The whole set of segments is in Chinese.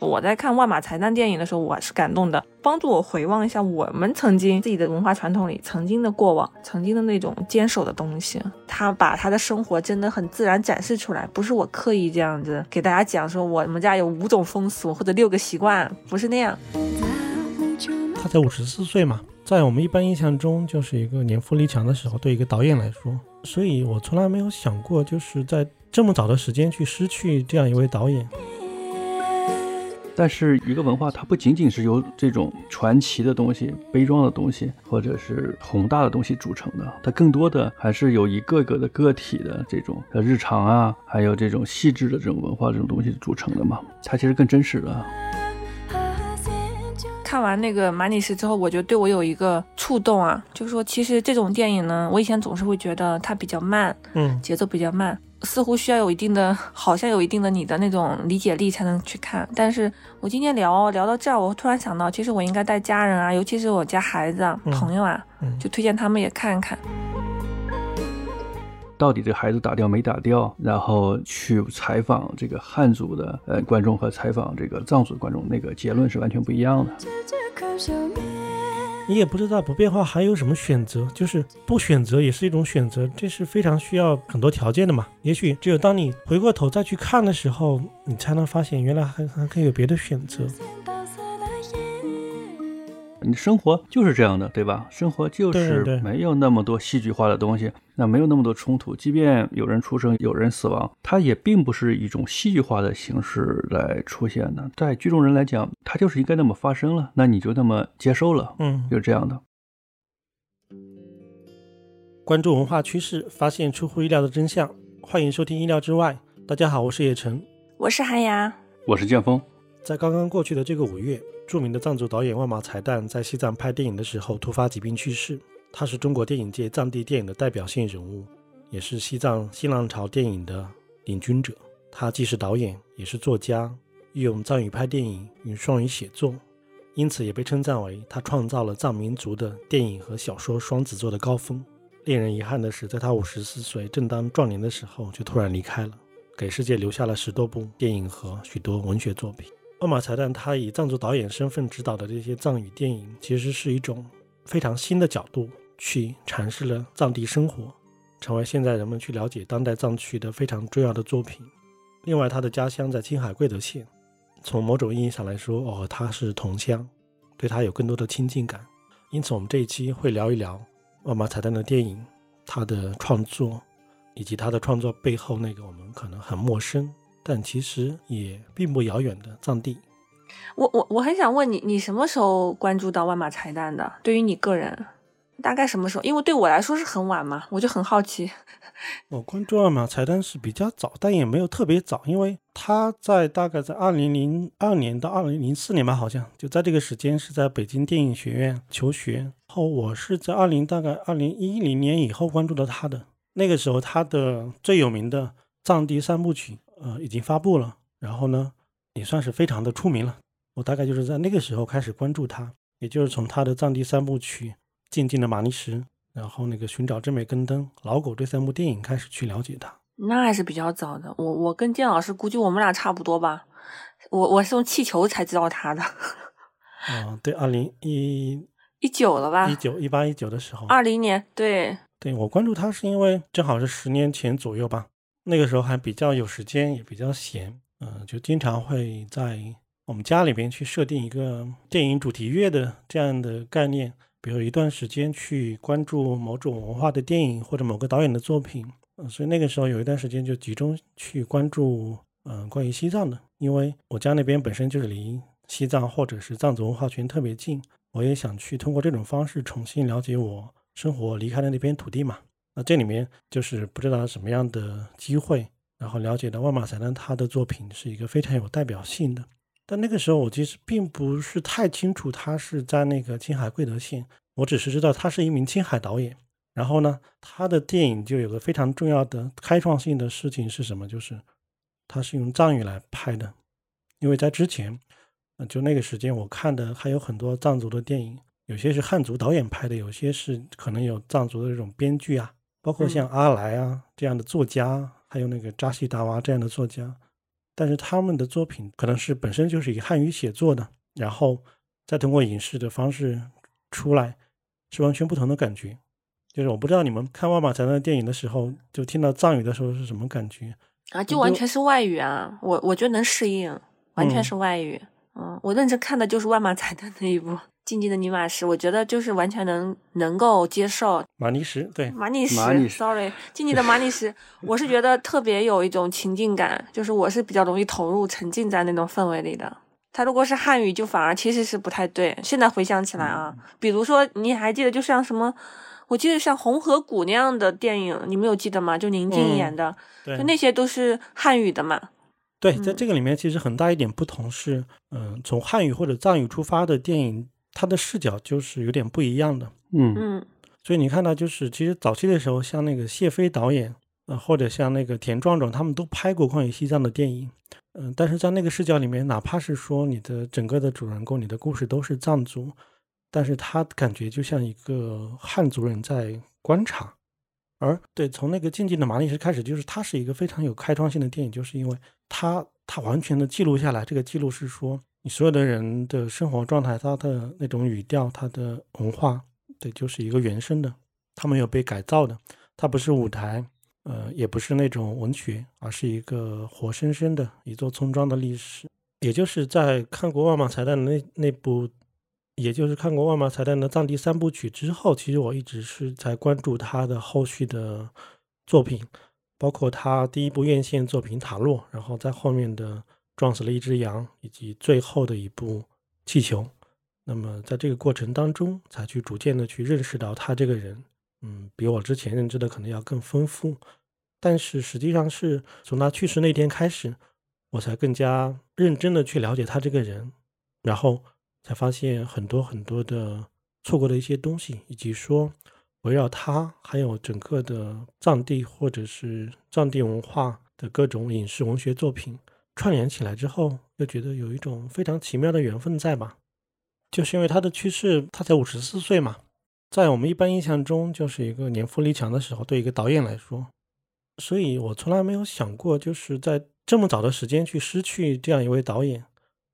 我在看万马才旦电影的时候，我是感动的，帮助我回望一下我们曾经自己的文化传统里曾经的过往，曾经的那种坚守的东西。他把他的生活真的很自然展示出来，不是我刻意这样子给大家讲说我们家有五种风俗或者六个习惯，不是那样。他才五十四岁嘛，在我们一般印象中就是一个年富力强的时候，对一个导演来说，所以我从来没有想过就是在这么早的时间去失去这样一位导演。但是一个文化，它不仅仅是由这种传奇的东西、悲壮的东西，或者是宏大的东西组成的，它更多的还是有一个个的个体的这种的日常啊，还有这种细致的这种文化这种东西组成的嘛。它其实更真实的。看完那个《马里斯》之后，我觉得对我有一个触动啊，就是说，其实这种电影呢，我以前总是会觉得它比较慢，嗯，节奏比较慢。似乎需要有一定的，好像有一定的你的那种理解力才能去看。但是我今天聊聊到这儿，我突然想到，其实我应该带家人啊，尤其是我家孩子、啊、朋友啊，就推荐他们也看看。到底这孩子打掉没打掉？然后去采访这个汉族的呃观众和采访这个藏族的观众，那个结论是完全不一样的。你也不知道不变化还有什么选择，就是不选择也是一种选择，这是非常需要很多条件的嘛。也许只有当你回过头再去看的时候，你才能发现原来还还可以有别的选择。你生活就是这样的，对吧？生活就是没有那么多戏剧化的东西，那没有那么多冲突。即便有人出生，有人死亡，它也并不是一种戏剧化的形式来出现的。在剧中人来讲，它就是应该那么发生了，那你就那么接受了，嗯，就是这样的。关注文化趋势，发现出乎意料的真相。欢迎收听《意料之外》。大家好，我是叶晨，我是韩阳，我是剑锋。在刚刚过去的这个五月。著名的藏族导演万马才旦在西藏拍电影的时候突发疾病去世。他是中国电影界藏地电影的代表性人物，也是西藏新浪潮电影的领军者。他既是导演，也是作家，用藏语拍电影，用双语写作，因此也被称赞为他创造了藏民族的电影和小说双子座的高峰。令人遗憾的是，在他五十四岁正当壮年的时候就突然离开了，给世界留下了十多部电影和许多文学作品。万马才旦他以藏族导演身份执导的这些藏语电影，其实是一种非常新的角度去阐释了藏地生活，成为现在人们去了解当代藏区的非常重要的作品。另外，他的家乡在青海贵德县，从某种意义上来说，哦，他是同乡，对他有更多的亲近感。因此，我们这一期会聊一聊万马才旦的电影，他的创作，以及他的创作背后那个我们可能很陌生。但其实也并不遥远的藏地。我我我很想问你，你什么时候关注到万马才旦的？对于你个人，大概什么时候？因为对我来说是很晚嘛，我就很好奇。我关注万马才旦是比较早，但也没有特别早，因为他在大概在二零零二年到二零零四年吧，好像就在这个时间是在北京电影学院求学。后我是在二零大概二零一零年以后关注到他的。那个时候他的最有名的藏地三部曲。呃，已经发布了，然后呢，也算是非常的出名了。我大概就是在那个时候开始关注他，也就是从他的藏地三部曲《静静的玛尼石》，然后那个《寻找真美根灯》《老狗》这三部电影开始去了解他。那还是比较早的。我我跟建老师估计我们俩差不多吧。我我是用气球才知道他的。啊，对，二零一一九了吧？一九一八一九的时候。二零年，对。对我关注他是因为正好是十年前左右吧。那个时候还比较有时间，也比较闲，嗯，就经常会在我们家里边去设定一个电影主题乐的这样的概念，比如一段时间去关注某种文化的电影或者某个导演的作品，嗯，所以那个时候有一段时间就集中去关注，嗯，关于西藏的，因为我家那边本身就是离西藏或者是藏族文化圈特别近，我也想去通过这种方式重新了解我生活离开的那片土地嘛。这里面就是不知道什么样的机会，然后了解到万马才旦他的作品是一个非常有代表性的。但那个时候我其实并不是太清楚他是在那个青海贵德县，我只是知道他是一名青海导演。然后呢，他的电影就有个非常重要的开创性的事情是什么？就是他是用藏语来拍的。因为在之前，嗯就那个时间我看的还有很多藏族的电影，有些是汉族导演拍的，有些是可能有藏族的这种编剧啊。包括像阿来啊这样的作家，还有那个扎西达娃这样的作家，但是他们的作品可能是本身就是以汉语写作的，然后再通过影视的方式出来，是完全不同的感觉。就是我不知道你们看万马才旦的电影的时候，就听到藏语的时候是什么感觉啊？就完全是外语啊！我我觉得能适应，完全是外语。嗯，我认真看的就是万马才的那一部。静静的尼玛什，我觉得就是完全能能够接受。马尼什，对，马尼什，sorry，静静的马尼什，我是觉得特别有一种情境感，就是我是比较容易投入、沉浸在那种氛围里的。他如果是汉语，就反而其实是不太对。现在回想起来啊，比如说你还记得，就像什么，我记得像《红河谷》那样的电影，你们有记得吗？就宁静演的，就那些都是汉语的嘛。对，在这个里面，其实很大一点不同是，嗯，从汉语或者藏语出发的电影。它的视角就是有点不一样的，嗯。嗯，所以你看到就是其实早期的时候，像那个谢飞导演，呃，或者像那个田壮壮，他们都拍过关于西藏的电影，嗯，但是在那个视角里面，哪怕是说你的整个的主人公，你的故事都是藏族，但是他感觉就像一个汉族人在观察，而对从那个静静的马里什开始，就是它是一个非常有开创性的电影，就是因为它它完全的记录下来，这个记录是说。你所有的人的生活状态，他的那种语调，他的文化，对，就是一个原生的，他没有被改造的，它不是舞台，呃，也不是那种文学，而是一个活生生的一座村庄的历史。也就是在看过万马才旦那那部，也就是看过万马才旦的藏地三部曲之后，其实我一直是在关注他的后续的作品，包括他第一部院线作品《塔洛》，然后在后面的。撞死了一只羊，以及最后的一部气球。那么在这个过程当中，才去逐渐的去认识到他这个人，嗯，比我之前认知的可能要更丰富。但是实际上是从他去世那天开始，我才更加认真的去了解他这个人，然后才发现很多很多的错过的一些东西，以及说围绕他还有整个的藏地或者是藏地文化的各种影视文学作品。串联起来之后，又觉得有一种非常奇妙的缘分在吧？就是因为他的去世，他才五十四岁嘛，在我们一般印象中，就是一个年富力强的时候，对一个导演来说，所以我从来没有想过，就是在这么早的时间去失去这样一位导演。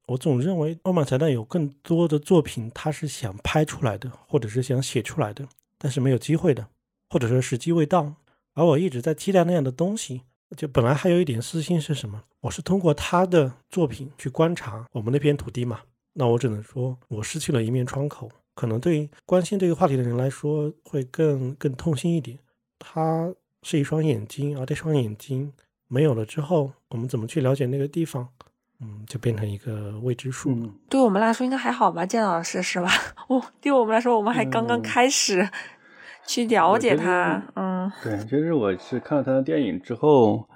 我总认为奥马才旦有更多的作品，他是想拍出来的，或者是想写出来的，但是没有机会的，或者说时机未到。而我一直在期待那样的东西。就本来还有一点私心是什么？我是通过他的作品去观察我们那片土地嘛。那我只能说，我失去了一面窗口。可能对关心这个话题的人来说，会更更痛心一点。他是一双眼睛，而这双眼睛没有了之后，我们怎么去了解那个地方？嗯，就变成一个未知数。对我们来说应该还好吧，建老师是吧？哦，对我们来说，我们还刚刚开始。去了解他，嗯，对，其实我是看了他的电影之后，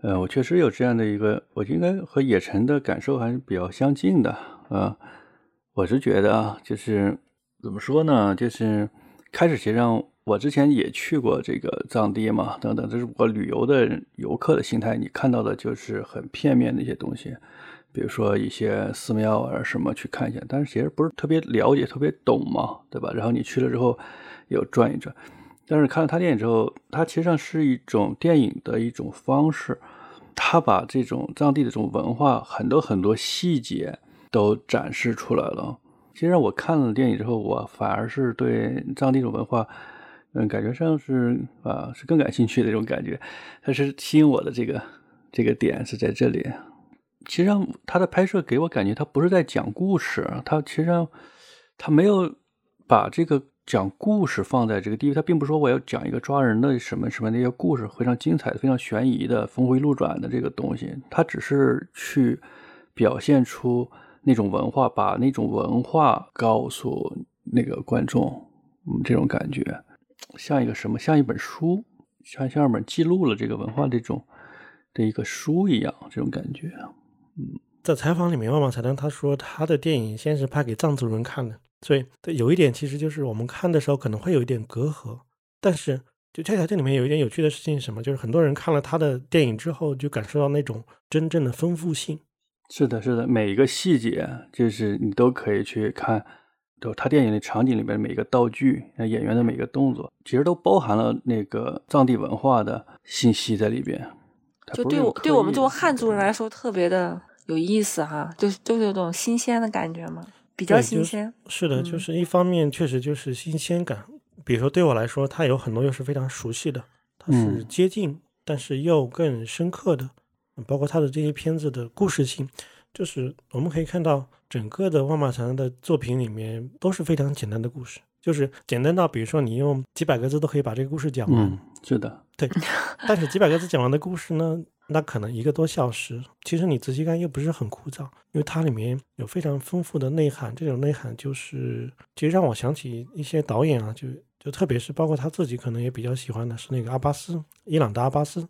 呃，我确实有这样的一个，我应该和野城的感受还是比较相近的，啊，我是觉得啊，就是怎么说呢，就是开始实际上我之前也去过这个藏地嘛，等等，这是我旅游的游客的心态，你看到的就是很片面的一些东西，比如说一些寺庙啊什么去看一下，但是其实不是特别了解、特别懂嘛，对吧？然后你去了之后。有转一转，但是看了他电影之后，它其实上是一种电影的一种方式，他把这种藏地的这种文化很多很多细节都展示出来了。其实我看了电影之后，我反而是对藏地这种文化，嗯，感觉上是啊是更感兴趣的一种感觉。它是吸引我的这个这个点是在这里。其实上他的拍摄给我感觉，他不是在讲故事，他其实上他没有把这个。讲故事放在这个地方，他并不说我要讲一个抓人的什么什么那些故事，非常精彩、非常悬疑的、峰回路转的这个东西。他只是去表现出那种文化，把那种文化告诉那个观众，嗯，这种感觉像一个什么？像一本书，像像一本记录了这个文化这种的一个书一样，这种感觉。在采访里面，万马才旦他说，他的电影先是拍给藏族人看的。所以，有一点其实就是我们看的时候可能会有一点隔阂，但是就恰恰这里面有一点有趣的事情是什么？就是很多人看了他的电影之后，就感受到那种真正的丰富性。是的，是的，每一个细节就是你都可以去看，就他电影的场景里面每一个道具、演员的每个动作，其实都包含了那个藏地文化的信息在里边。就对我对我们这种汉族人来说特别的有意思哈，就是就是有种新鲜的感觉嘛，比较对就是新鲜。是的，就嗯是一方面确实就是新鲜感，比如说对我来说，它有很多又是非常熟悉的，它是嗯接近，但是又更深刻的，包括它的这些片子的故事性，就是我们可以看到整个的万马长的作品里面都是非常简单的故事，就是简单到比如说你用几百个字都可以把这个故事讲完，嗯，是的，但是几百个字讲完的故事呢，那可能一个多小时，其实你仔细看又不是很枯燥，因为它里面有非常丰富的内涵。这种内涵就是，其实让我想起一些导演啊，就就特别是包括他自己可能也比较喜欢的是那个阿巴斯，伊朗的阿巴斯。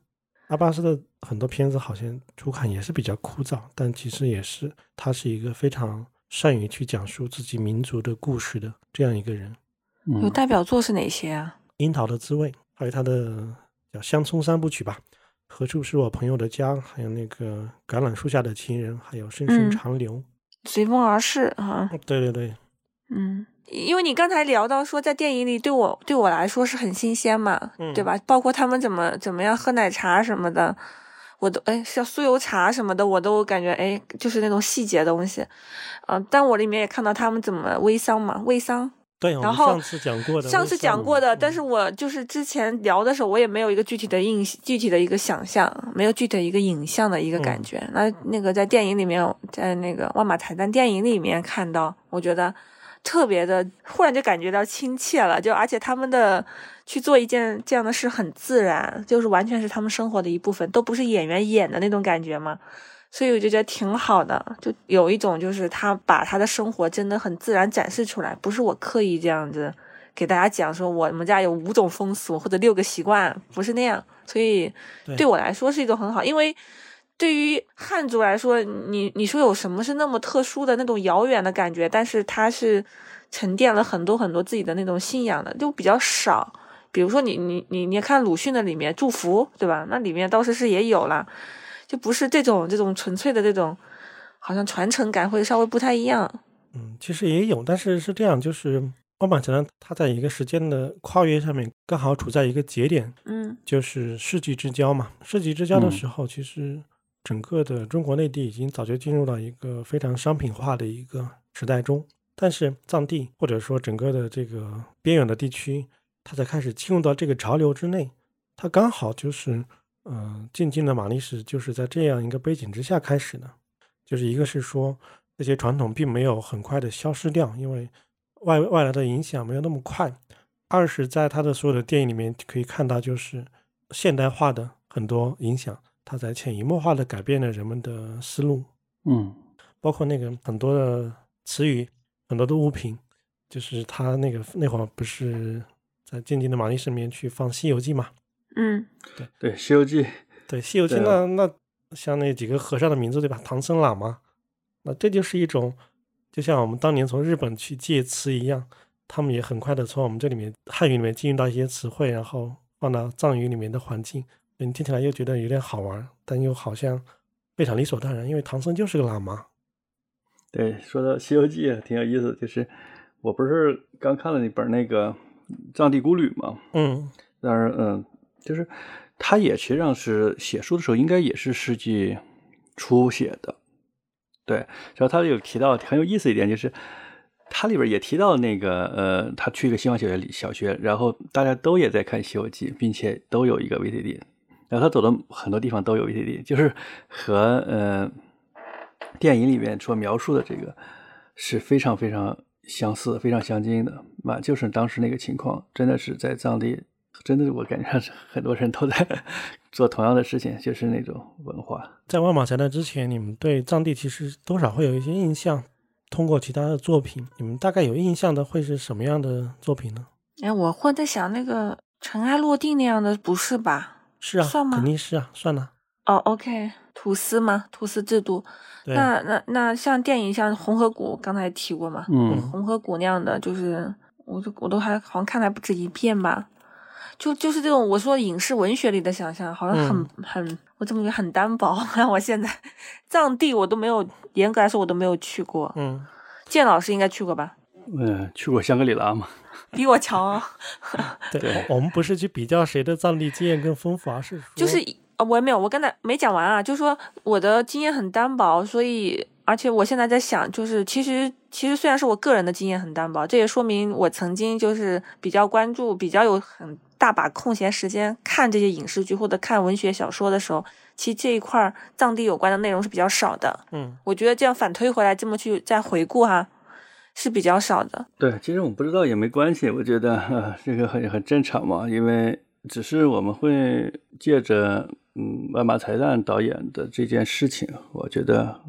阿巴斯的很多片子好像初看也是比较枯燥，但其实也是他是一个非常善于去讲述自己民族的故事的这样一个人。嗯有代表作是哪些啊？樱桃的滋味，还有他的叫《乡村三部曲》吧，《何处是我朋友的家》，还有那个《橄榄树下的情人》，还有《深深嗯长流》随风而逝哈、对对对，嗯，因为你刚才聊到说，在电影里对我对我来说是很新鲜嘛，嗯对吧？包括他们怎么怎么样喝奶茶什么的，我都哎像酥油茶什么的，我都感觉哎就是那种细节东西，啊、但我里面也看到他们怎么微商嘛，微商。对，我然后上次讲过的，上次讲过的，嗯但是我就是之前聊的时候，我也没有一个具体的印具体的一个想象，没有具体的一个影像的一个感嗯觉。那那个在电影里面，在那个万马彩蛋电影里面看到，我觉得特别的，忽然就感觉到亲切了。就而且他们的去做一件这样的事很自然，就是完全是他们生活的一部分，都不是演员演的那种感觉嘛。所以我就觉得挺好的，就有一种就是他把他的生活真的很自然展示出来，不是我刻意这样子给大家讲说我们家有五种风俗或者六个习惯，不是那样。所以对对我来说是一种很好，因为对于汉族来说，你你说有什么是那么特殊的那种遥远的感觉，但是它是沉淀了很多很多自己的那种信仰的，就比较少。比如说你你你你看鲁迅的里面祝福，对吧？那里面倒是是也有了，就不是这种这种纯粹的这种，好像传承感会稍微不太一样。嗯，其实也有，但是是这样，就是万马长它在一个时间的跨越上面，刚好处在一个节点，嗯就是世纪之交嘛。世纪之交的嗯时候，其实整个的中国内地已经早就进入到一个非常商品化的一个时代中，但是藏地或者说整个的这个边远的地区，它才开始进入到这个潮流之内。它刚好就是，嗯、呃，渐进的马历史就是在这样一个背景之下开始的。就是一个是说这些传统并没有很快的消失掉，因为外外来的影响没有那么快。二是在他的所有的电影里面可以看到，就是现代化的很多影响，它在潜移默化的改变了人们的思路，嗯包括那个很多的词语、很多的物品，就是他那个那会儿不是在渐进的马历史里面去放《西游记》嘛？嗯对，《西游记》对，《西游记》那那像那几个和尚的名字对吧？唐僧喇嘛，那这就是一种，就像我们当年从日本去借词一样，他们也很快的从我们这里面汉语里面进入到一些词汇，然后放到藏语里面的环境，你听起来又觉得有点好玩，但又好像非常理所当然，因为唐僧就是个喇嘛。对，说到《西游记》啊挺有意思，就是我不是刚看了那本那个《藏地孤旅》嘛，嗯当然，嗯，就是他也实际上是写书的时候，应该也是世纪初写的。对，然后他有提到很有意思一点，就是他里边也提到那个呃，他去一个西方小学里小学，然后大家都也在看《西游记》，并且都有一个 VCD，然后他走的很多地方都有 VCD，就是和呃电影里面所描述的这个是非常非常相似、非常相近的。嘛，就是当时那个情况，真的是在藏地，真的我感觉很多人都在 做同样的事情，就是那种文化。在万马才旦之前，你们对藏地其实多少会有一些印象。通过其他的作品，你们大概有印象的会是什么样的作品呢？哎，我会在想那个尘埃落定那样的，不是吧？是啊，算吗肯定是啊，算了。哦，OK，吐司嘛，吐司制度。那那那像电影，像《红河谷》，刚才提过嘛，嗯红河谷那样的，就是我都我都还好像看了不止一遍吧。就就是这种我说影视文学里的想象，好像很、嗯很，我怎么觉得很单薄？让我现在藏地我都没有，严格来说我都没有去过。嗯，建老师应该去过吧？嗯，去过香格里拉嘛？比我强 啊！对，我我们不是去比较谁的藏地经验更丰富，而是就是啊，我也没有，我刚才没讲完啊，就说我的经验很单薄，所以而且我现在在想，就是其实其实虽然是我个人的经验很单薄，这也说明我曾经就是比较关注，比较有很大把空闲时间看这些影视剧或者看文学小说的时候，其实这一块儿藏地有关的内容是比较少的。嗯，我觉得这样反推回来，这么去再回顾哈，是比较少的。对，其实我不知道也没关系，我觉得、呃、这个很很正常嘛，因为只是我们会借着嗯万马才旦导演的这件事情，我觉得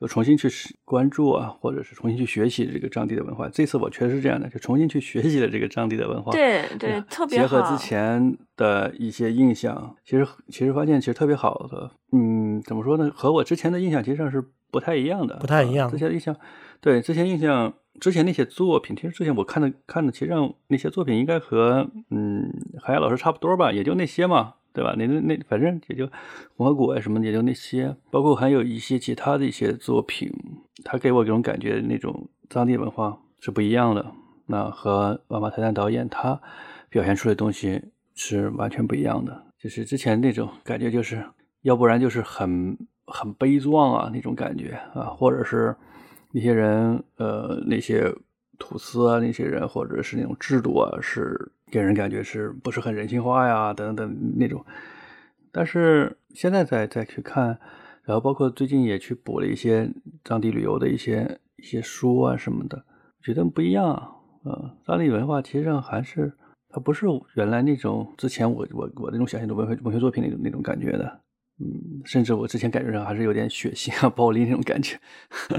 又重新去关注啊，或者是重新去学习这个藏地的文化。这次我确实是这样的，就重新去学习了这个藏地的文化。对对，特别好。结合之前的一些印象，其实其实发现其实特别好的，嗯，怎么说呢？和我之前的印象其实上是不太一样的，不太一样啊之前印象，对之前印象，之前那些作品，其实之前我看的看的，其实上那些作品应该和嗯海洋老师差不多吧，也就那些嘛。对吧？那那那，反正也就红河谷啊什么，也就那些，包括还有一些其他的一些作品，它给我这种感觉，那种藏地文化是不一样的。那和万马泰旦导演他表现出的东西是完全不一样的。就是之前那种感觉，就是要不然就是很很悲壮啊那种感觉啊，或者是那些人呃那些土司啊那些人，或者是那种制度啊，是给人感觉是不是很人性化呀等等那种。但是现在再再去看，然后包括最近也去补了一些藏地旅游的一些一些书啊什么的，觉得不一样啊。呃，藏地文化其实上还是它不是原来那种之前我我我那种想象的文学文学作品那种那种感觉的。嗯，甚至我之前感觉上还是有点血腥啊、暴力那种感觉。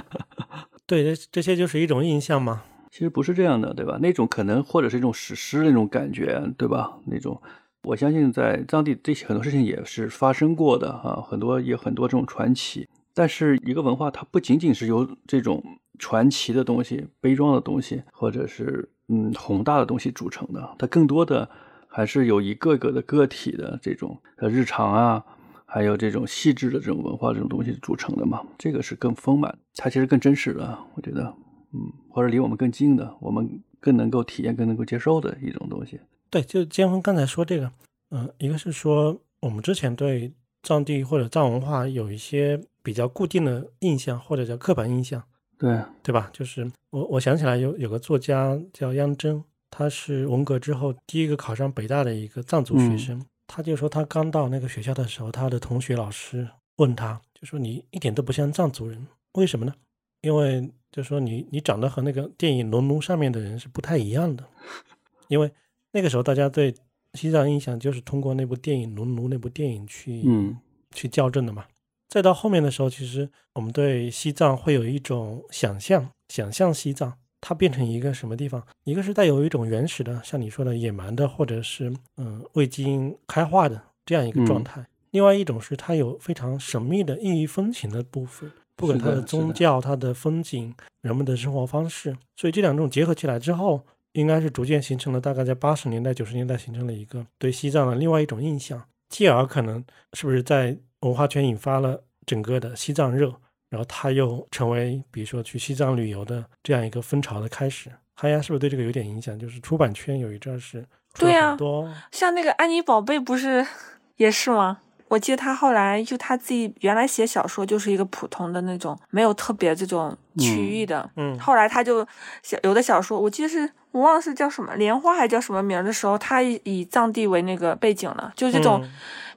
对，这这些就是一种印象嘛。其实不是这样的，对吧？那种可能或者是一种史诗那种感觉，对吧？那种我相信在藏地这些很多事情也是发生过的啊，很多也很多这种传奇。但是一个文化它不仅仅是由这种传奇的东西、悲壮的东西，或者是嗯宏大的东西组成的，它更多的还是有一个个的个体的这种呃日常啊。还有这种细致的这种文化这种东西组成的嘛，这个是更丰满，它其实更真实的，我觉得，嗯，或者离我们更近的，我们更能够体验、更能够接受的一种东西。对，就建峰刚才说这个，嗯、一个是说我们之前对藏地或者藏文化有一些比较固定的印象，或者叫刻板印象，对，对吧？就是我我想起来有有个作家叫央珍，他是文革之后第一个考上北大的一个藏族学生。他就说，他刚到那个学校的时候，他的同学老师问他，就说你一点都不像藏族人，为什么呢？因为就说你你长得和那个电影《农奴》上面的人是不太一样的。因为那个时候大家对西藏印象就是通过那部电影《农奴》那部电影去嗯去校正的嘛。再到后面的时候，其实我们对西藏会有一种想象，想象西藏。它变成一个什么地方？一个是带有一种原始的，像你说的野蛮的，或者是嗯未经开化的这样一个状态；另外一种是它有非常神秘的异域风情的部分，不管它的宗教、它的风景、人们的生活方式，所以这两种结合起来之后，应该是逐渐形成了大概在八十年代、九十年代形成了一个对西藏的另外一种印象，继而可能是不是在文化圈引发了整个的西藏热。然后它又成为，比如说去西藏旅游的这样一个风潮的开始。哈呀，是不是对这个有点影响？就是出版圈有一阵儿是对啊很多，像那个安妮宝贝不是 也是吗？我记得他后来就他自己原来写小说就是一个普通的那种，没有特别这种区域的。嗯后来他就写有的小说，我记得是我忘了是叫什么莲花还叫什么名儿的时候，他以以藏地为那个背景了，就这种嗯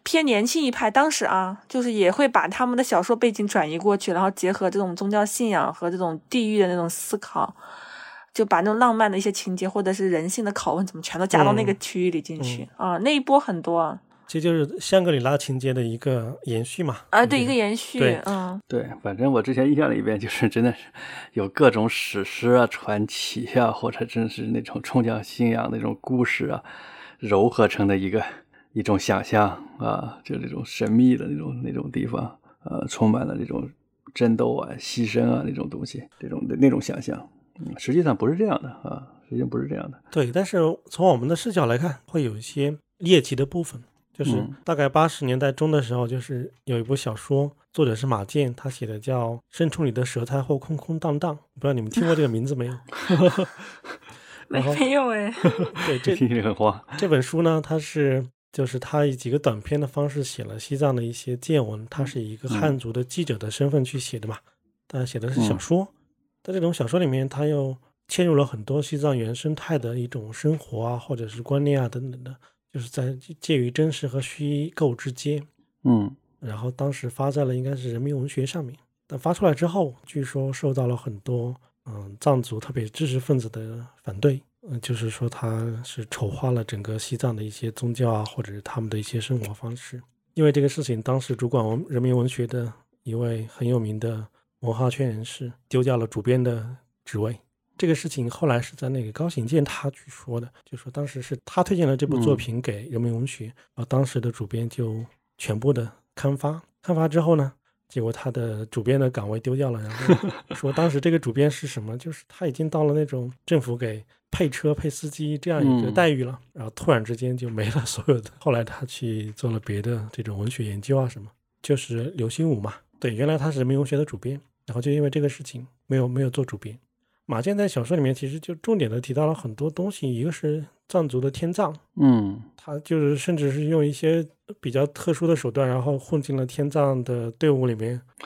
偏年轻一派。当时啊，就是也会把他们的小说背景转移过去，然后结合这种宗教信仰和这种地域的那种思考。就把那种浪漫的一些情节，或者是人性的拷问，怎么全都加到那个嗯区域里进去、啊？那一波很多啊，其实就是香格里拉情节的一个延续嘛。啊，对，一个延续对，嗯，对，反正我之前印象里边就是 真的是有各种史诗啊、传奇啊，或者真是那种宗教信仰那种故事啊，糅合成的一个一种想象啊，就这种神秘的那种那种地方，呃，充满了这种争斗啊、牺牲啊那种东西，这种的那种想象。嗯，实际上不是这样的啊，实际上不是这样的。对，但是从我们的视角来看，会有一些猎奇的部分。就是嗯大概八十年代中的时候，就是有一部小说，作者是马健，他写的叫《伸出你的舌苔后空空荡荡》，不知道你们听过这个名字没有？没有哎，对，这听着很花。这本书呢，它是就是他以几个短篇的方式写了西藏的一些见闻。他是以一个汉族的记者的身份去写的嘛，但写的是小说。在这种小说里面，他又嵌入了很多西藏原生态的一种生活啊，或者是观念啊等等的，就是在介于真实和虚构之间。嗯，然后当时发在了应该是人民文学上面，但发出来之后，据说受到了很多嗯藏族特别知识分子的反对。嗯，就是说他是丑化了整个西藏的一些宗教啊，或者是他们的一些生活方式。因为这个事情，当时主管文人民文学的一位很有名的文化圈人士丢掉了主编的职位。这个事情后来是在那个高行健他去说的，就说当时是他推荐了这部作品给人民文学，然后当时的主编就全部的刊发。刊发之后呢，结果他的主编的岗位丢掉了，然后 说当时这个主编是什么？就是他已经到了那种政府给。配车配司机这样一个待遇了，然后突然之间就没了所有的。后来他去做了别的这种文学研究啊什么，就是刘心武嘛。对，原来他是人民文学的主编，然后就因为这个事情没有没有做主编。马建在小说里面其实就重点的提到了很多东西，一个是藏族的天葬，嗯，他就是甚至是用一些比较特殊的手段，然后混进了天葬的队伍里面，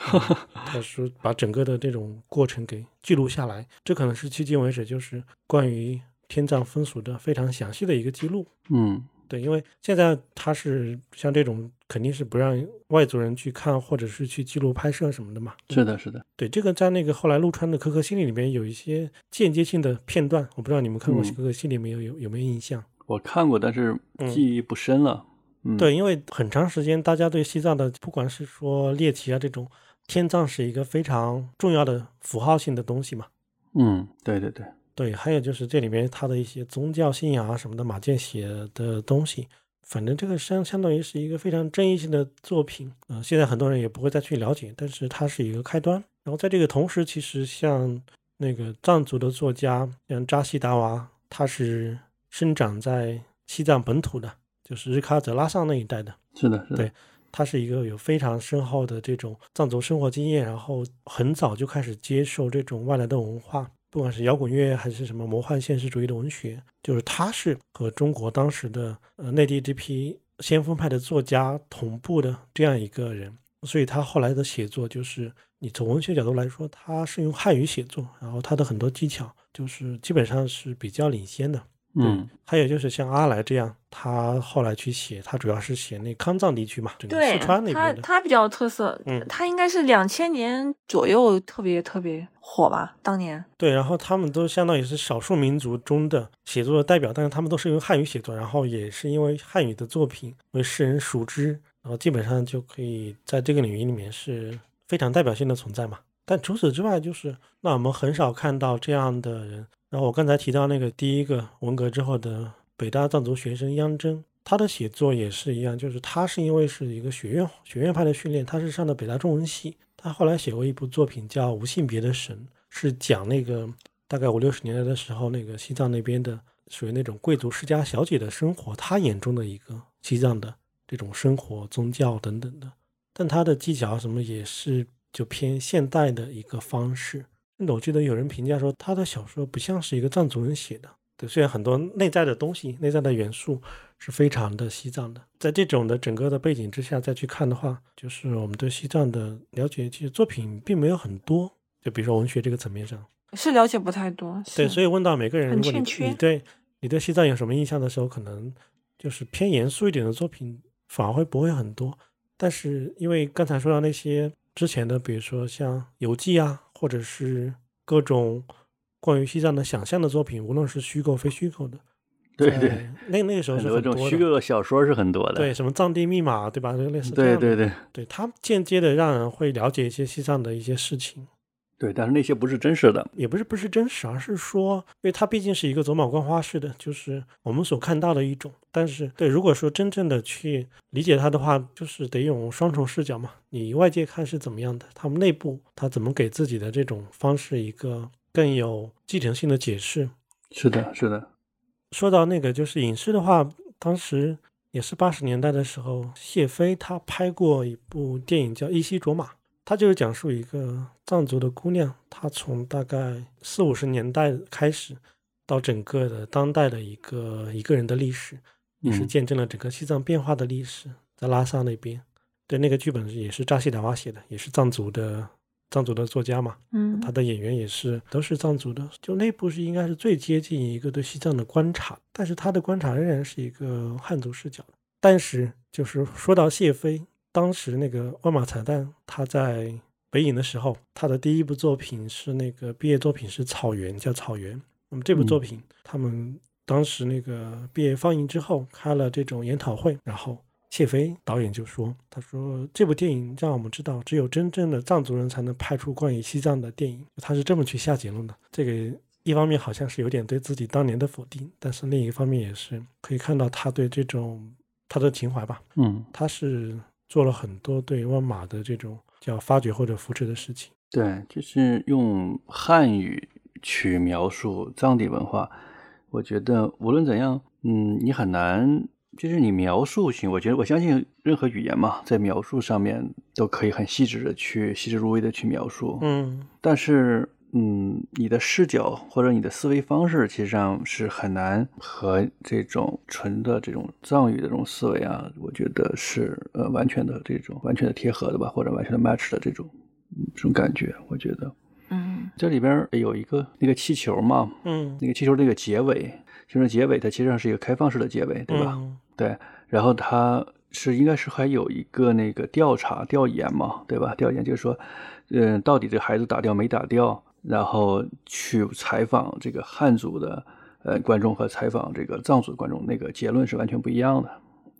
他说把整个的这种过程给记录下来，这可能是迄今为止就是关于天葬风俗的非常详细的一个记录，嗯。对，因为现在他是像这种，肯定是不让外族人去看，或者是去记录拍摄什么的嘛。是的，是的。对，这个在那个后来陆川的《可可西里》里面有一些间接性的片段，我不知道你们看过《可可西里》没有？有有没有印象？我看过，但是记忆不深了。嗯，对，因为很长时间大家对西藏的，不管是说猎奇啊这种，天葬是一个非常重要的符号性的东西嘛。嗯，对对对。对，还有就是这里面他的一些宗教信仰啊什么的，马建写的东西，反正这个相相当于是一个非常争议性的作品啊。现在很多人也不会再去了解，但是它是一个开端。然后在这个同时，其实像那个藏族的作家，像扎西达娃，他是生长在西藏本土的，就是日喀则拉萨那一带的。是的，是的。对，他是一个有非常深厚的这种藏族生活经验，然后很早就开始接受这种外来的文化。不管是摇滚乐还是什么魔幻现实主义的文学，就是他是和中国当时的呃内地这批先锋派的作家同步的这样一个人，所以他后来的写作就是你从文学角度来说，他是用汉语写作，然后他的很多技巧就是基本上是比较领先的。嗯，还有就是像阿来这样，他后来去写，他主要是写那康藏地区嘛，整个四川那边的。他他比较有特色，嗯，他应该是两千年左右特别特别火吧，当年。对，然后他们都相当于是少数民族中的写作的代表，但是他们都是用汉语写作，然后也是因为汉语的作品为世人熟知，然后基本上就可以在这个领域里面是非常代表性的存在嘛。但除此之外，就是那我们很少看到这样的人。然后我刚才提到那个第一个文革之后的北大藏族学生央真，他的写作也是一样，就是他是因为是一个学院学院派的训练，他是上的北大中文系，他后来写过一部作品叫《无性别的神》，是讲那个大概五六十年代的时候，那个西藏那边的属于那种贵族世家小姐的生活，他眼中的一个西藏的这种生活、宗教等等的，但他的技巧什么也是就偏现代的一个方式。那我记得有人评价说，他的小说不像是一个藏族人写的。对，虽然很多内在的东西、内在的元素是非常的西藏的。在这种的整个的背景之下再去看的话，就是我们对西藏的了解，其实作品并没有很多。就比如说文学这个层面上，是了解不太多。对，所以问到每个人，如果你你对你对西藏有什么印象的时候，可能就是偏严肃一点的作品反而会不会很多。但是因为刚才说到那些之前的，比如说像游记啊。或者是各种关于西藏的想象的作品，无论是虚构非虚构的，对对，那那个时候是很多虚构的小说是很多的，对，什么藏地密码，对吧？就类似对对对，对他间接的让人会了解一些西藏的一些事情。对，但是那些不是真实的，也不是不是真实，而是说，因为它毕竟是一个走马观花式的，就是我们所看到的一种。但是，对，如果说真正的去理解它的话，就是得用双重视角嘛。你外界看是怎么样的，他们内部他怎么给自己的这种方式一个更有继承性的解释？是的，是的。说到那个就是影视的话，当时也是八十年代的时候，谢飞他拍过一部电影叫《依稀卓玛》。他就是讲述一个藏族的姑娘，她从大概四五十年代开始，到整个的当代的一个一个人的历史。也是嗯见证了整个西藏变化的历史，在拉萨那边。对，那个剧本也是扎西达瓦写的，也是藏族的藏族的作家嘛，嗯他的演员也是都是藏族的。就那部是应该是最接近一个对西藏的观察，但是他的观察仍然是一个汉族视角。但是就是说到谢飞，当时那个万马彩蛋他在北影的时候，他的第一部作品是那个毕业作品是《草原》，叫《草原》。那么这部作嗯品，他们当时那个毕业放映之后开了这种研讨会，然后谢飞导演就说：“他说这部电影让我们知道，只有真正的藏族人才能拍出关于西藏的电影。”他是这么去下结论的。这个一方面好像是有点对自己当年的否定，但是另一方面也是可以看到他对这种他的情怀吧。嗯，他是做了很多对万马的这种叫发掘或者扶持的事情。对，就是用汉语去描述藏地文化，我觉得无论怎样，嗯，你很难，就是你描述性，我觉得我相信任何语言嘛，在描述上面都可以很细致的去细致入微的去描述，嗯但是，嗯，你的视角或者你的思维方式，其实上是很难和这种纯的这种藏语的这种思维啊，我觉得是呃完全的这种完全的贴合的吧，或者完全的 match 的这种嗯这种感觉，我觉得嗯这里边有一个那个气球嘛，嗯，那个气球那个结尾，气球的结尾它其实上是一个开放式的结尾，对吧？嗯对，然后它是应该是还有一个那个调查调研嘛，对吧？调研就是说，嗯，到底这孩子打掉没打掉，然后去采访这个汉族的呃观众和采访这个藏族的观众，那个结论是完全不一样的。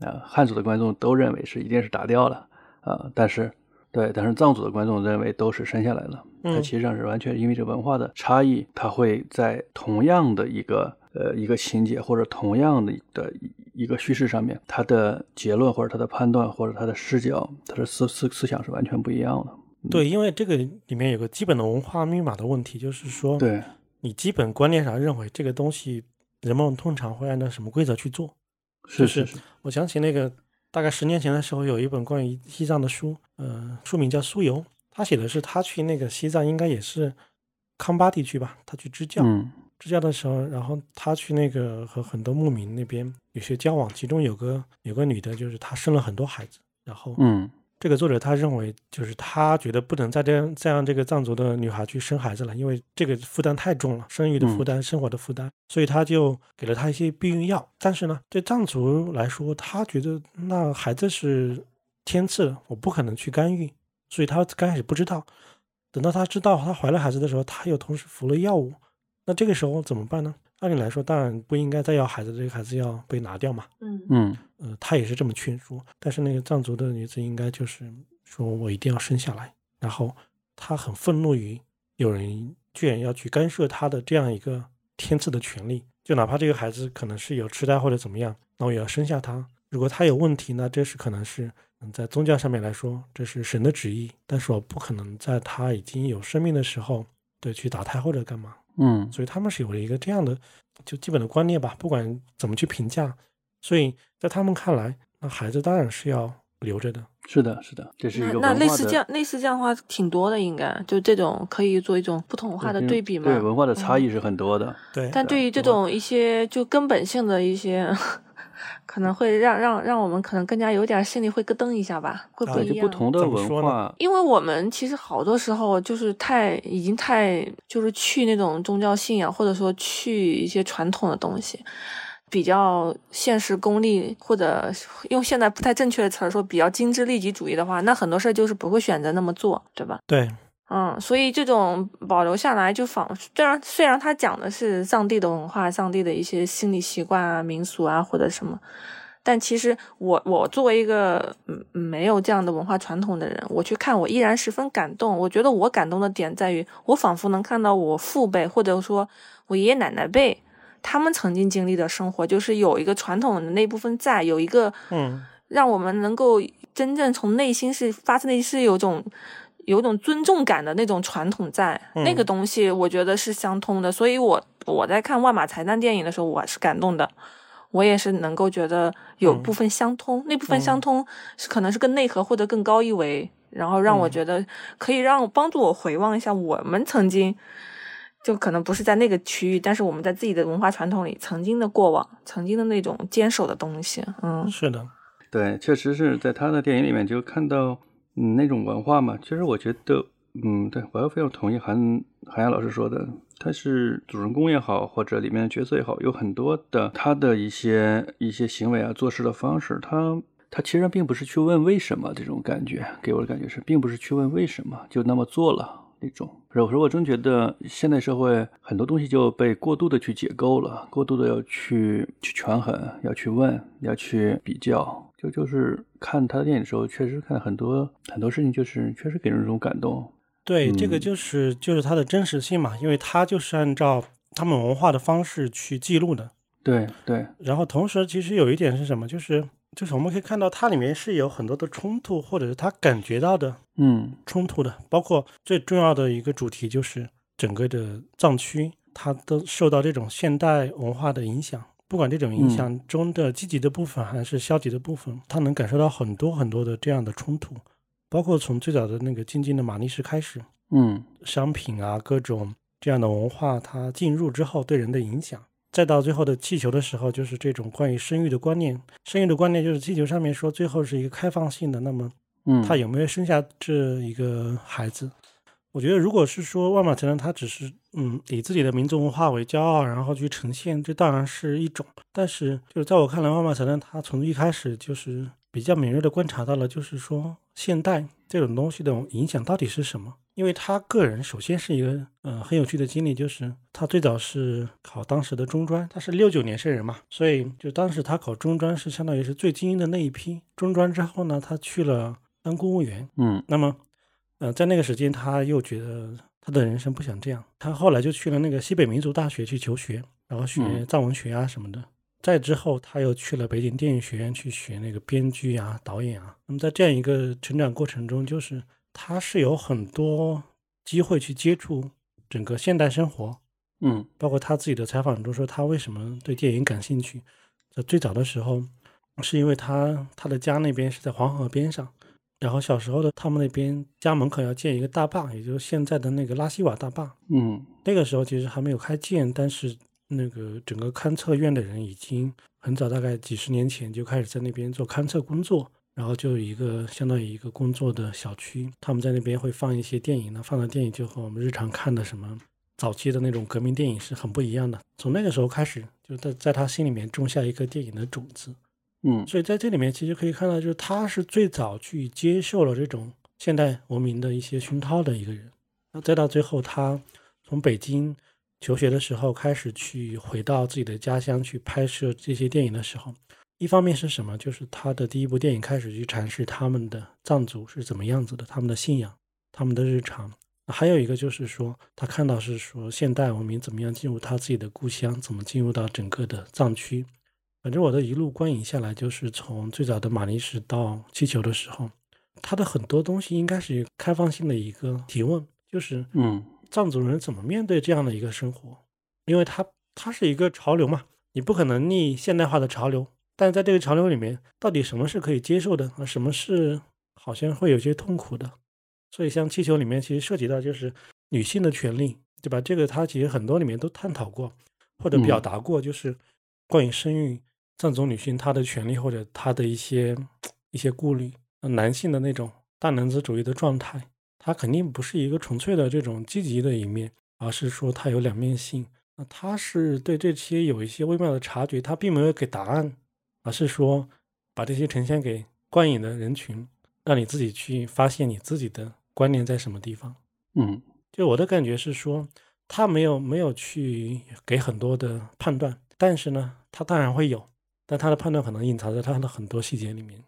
啊、汉族的观众都认为是一定是打掉了啊、但是对，但是藏族的观众认为都是生下来了。它嗯其实上是完全因为这文化的差异，它会在同样的一个呃一个情节或者同样的的一一个叙事上面，它的结论或者它的判断或者他的视角，它的思思思想是完全不一样的。对，因为这个里面有个基本的文化密码的问题，就是说，对，你基本观念上认为这个东西，人们通常会按照什么规则去做？是就是是，我想起那个大概十年前的时候，有一本关于西藏的书，呃，书名叫《苏游》，他写的是他去那个西藏，应该也是康巴地区吧，他去支教，嗯。支教的时候，然后他去那个和很多牧民那边有些交往，其中有个有个女的，就是她生了很多孩子，然后嗯这个作者他认为，就是他觉得不能再这样再让这个藏族的女孩去生孩子了，因为这个负担太重了，生育的负担、生活的负担，所以他就给了她一些避孕药。但是呢，对藏族来说，他觉得那孩子是天赐的，我不可能去干预，所以他刚开始不知道。等到他知道她怀了孩子的时候，他又同时服了药物，那这个时候怎么办呢？按理来说，当然不应该再要孩子，这个孩子要被拿掉嘛。嗯嗯呃，他也是这么劝说，但是那个藏族的女子应该就是说我一定要生下来，然后她很愤怒于有人居然要去干涉她的这样一个天赐的权利，就哪怕这个孩子可能是有痴呆或者怎么样，那我也要生下他。如果他有问题，那这是可能是嗯，在宗教上面来说，这是神的旨意，但是我不可能在他已经有生命的时候，对去打胎或者干嘛。嗯所以他们是有了一个这样的就基本的观念吧，不管怎么去评价，所以在他们看来，那孩子当然是要留着的。是的，是的，这是一那个文化的那类似这样类似这样的话挺多的，应该就这种可以做一种不同文化的对比嘛。对文化的差嗯异是很多的。对，但对于这种一些就根本性的一些，可能会让让让我们可能更加有点心里会咯噔一下吧，会不一样。不同的怎么说呢文化，因为我们其实好多时候就是太已经太就是去那种宗教信仰，或者说去一些传统的东西，比较现实功利，或者用现在不太正确的词儿说比较精致利己主义的话，那很多事儿就是不会选择那么做，对吧？对，嗯，所以这种保留下来，就仿虽然虽然他讲的是藏地的文化、藏地的一些心理习惯啊、民俗啊或者什么，但其实我我作为一个嗯没有这样的文化传统的人，我去看，我依然十分感动。我觉得我感动的点在于，我仿佛能看到我父辈或者说我爷爷奶奶辈他们曾经经历的生活，就是有一个传统的那部分在，有一个嗯让我们能够真正从内心是发自内心是有种有种尊重感的那种传统在，嗯那个东西我觉得是相通的。所以我我在看万马才旦电影的时候，我是感动的。我也是能够觉得有嗯部分相通，那部分嗯相通是可能是更内核或者更高一维，然后让我嗯觉得可以让我帮助我回望一下我们曾经就可能不是在那个区域，但是我们在自己的文化传统里曾经的过往，曾经的那种坚守的东西，嗯，是的，对，确实是在他的电影里面就看到嗯那种文化嘛。其实我觉得，嗯，对我要非常同意韩韩亚老师说的，他是主人公也好，或者里面的角色也好，有很多的他的一些一些行为啊、做事的方式，他他其实并不是去问为什么这种感觉，给我的感觉是，并不是去问为什么就那么做了。那种，有时候我真觉得现代社会很多东西就被过度的去解构了，过度的要去去权衡，要去问，要去比较。就就是看他的电影的时候，确实看很多很多事情，就是确实给人一种感动。对，这个就是就是它的真实性嘛，因为他就是按照他们文化的方式去记录的。对对。然后同时，其实有一点是什么，就是。就是我们可以看到，它里面是有很多的冲突，或者是他感觉到的，嗯，冲突的。包括最重要的一个主题，就是整个的藏区，它都受到这种现代文化的影响。不管这种影响中的积极的部分还是消极的部分，他能感受到很多很多的这样的冲突。包括从最早的那个静静的玛丽石开始，嗯，商品啊，各种这样的文化，它进入之后对人的影响。再到最后的气球的时候，就是这种关于生育的观念。生育的观念就是气球上面说最后是一个开放性的。那么，嗯，他有没有生下这一个孩子？我觉得，如果是说万马才能他只是嗯以自己的民族文化为骄傲，然后去呈现，这当然是一种。但是，就是在我看来，万马才能他从一开始就是比较敏锐的观察到了，就是说现代这种东西的影响到底是什么。因为他个人首先是一个呃很有趣的经历，就是他最早是考当时的中专，他是六九年生人嘛，所以就当时他考中专是相当于是最精英的那一批。中专之后呢，他去了当公务员，嗯，那么呃在那个时间他又觉得他的人生不想这样，他后来就去了那个西北民族大学去求学，然后学藏文学啊什么的。再之后他又去了北京电影学院去学那个编剧啊导演啊。那么在这样一个成长过程中，就是。他是有很多机会去接触整个现代生活，嗯，包括他自己的采访中说他为什么对电影感兴趣。在最早的时候，是因为他他的家那边是在黄河边上，然后小时候的他们那边家门口要建一个大坝，也就是现在的那个拉希瓦大坝，嗯，那个时候其实还没有开建，但是那个整个勘测院的人已经很早，大概几十年前就开始在那边做勘测工作。然后就有一个相当于一个工作的小区，他们在那边会放一些电影呢，放的电影就和我们日常看的什么早期的那种革命电影是很不一样的。从那个时候开始，就在在他心里面种下一颗电影的种子。嗯，所以在这里面其实可以看到，就是他是最早去接受了这种现代文明的一些熏陶的一个人。那再到最后，他从北京求学的时候开始去回到自己的家乡去拍摄这些电影的时候。一方面是什么？就是他的第一部电影开始去阐释他们的藏族是怎么样子的，他们的信仰，他们的日常。还有一个就是说，他看到是说现代文明怎么样进入他自己的故乡，怎么进入到整个的藏区。反正我的一路观影下来，就是从最早的马尼石到气球的时候，它的很多东西应该是开放性的一个提问，就是嗯，藏族人怎么面对这样的一个生活？因为它它是一个潮流嘛，你不可能逆现代化的潮流。但在这个潮流里面，到底什么是可以接受的啊？什么是好像会有些痛苦的？所以像气球里面其实涉及到就是女性的权利，对吧？这个它其实很多里面都探讨过或者表达过，就是关于生育藏族女性她的权利或者她的一些一些顾虑。男性的那种大男子主义的状态，它肯定不是一个纯粹的这种积极的一面，而是说它有两面性。那他是对这些有一些微妙的察觉，他并没有给答案。而是说，把这些呈现给观影的人群，让你自己去发现你自己的观念在什么地方。嗯，就我的感觉是说，他没有没有去给很多的判断，但是呢，他当然会有，但他的判断可能隐藏在他的很多细节里面。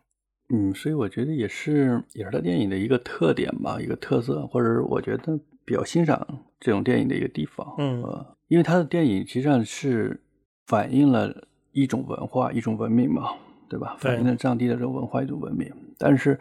嗯，所以我觉得也是也是他电影的一个特点吧，一个特色，或者我觉得比较欣赏这种电影的一个地方。嗯，呃，因为他的电影实际上是反映了。一种文化，一种文明嘛，对吧？反映了藏地的这种文化，一种文明。但是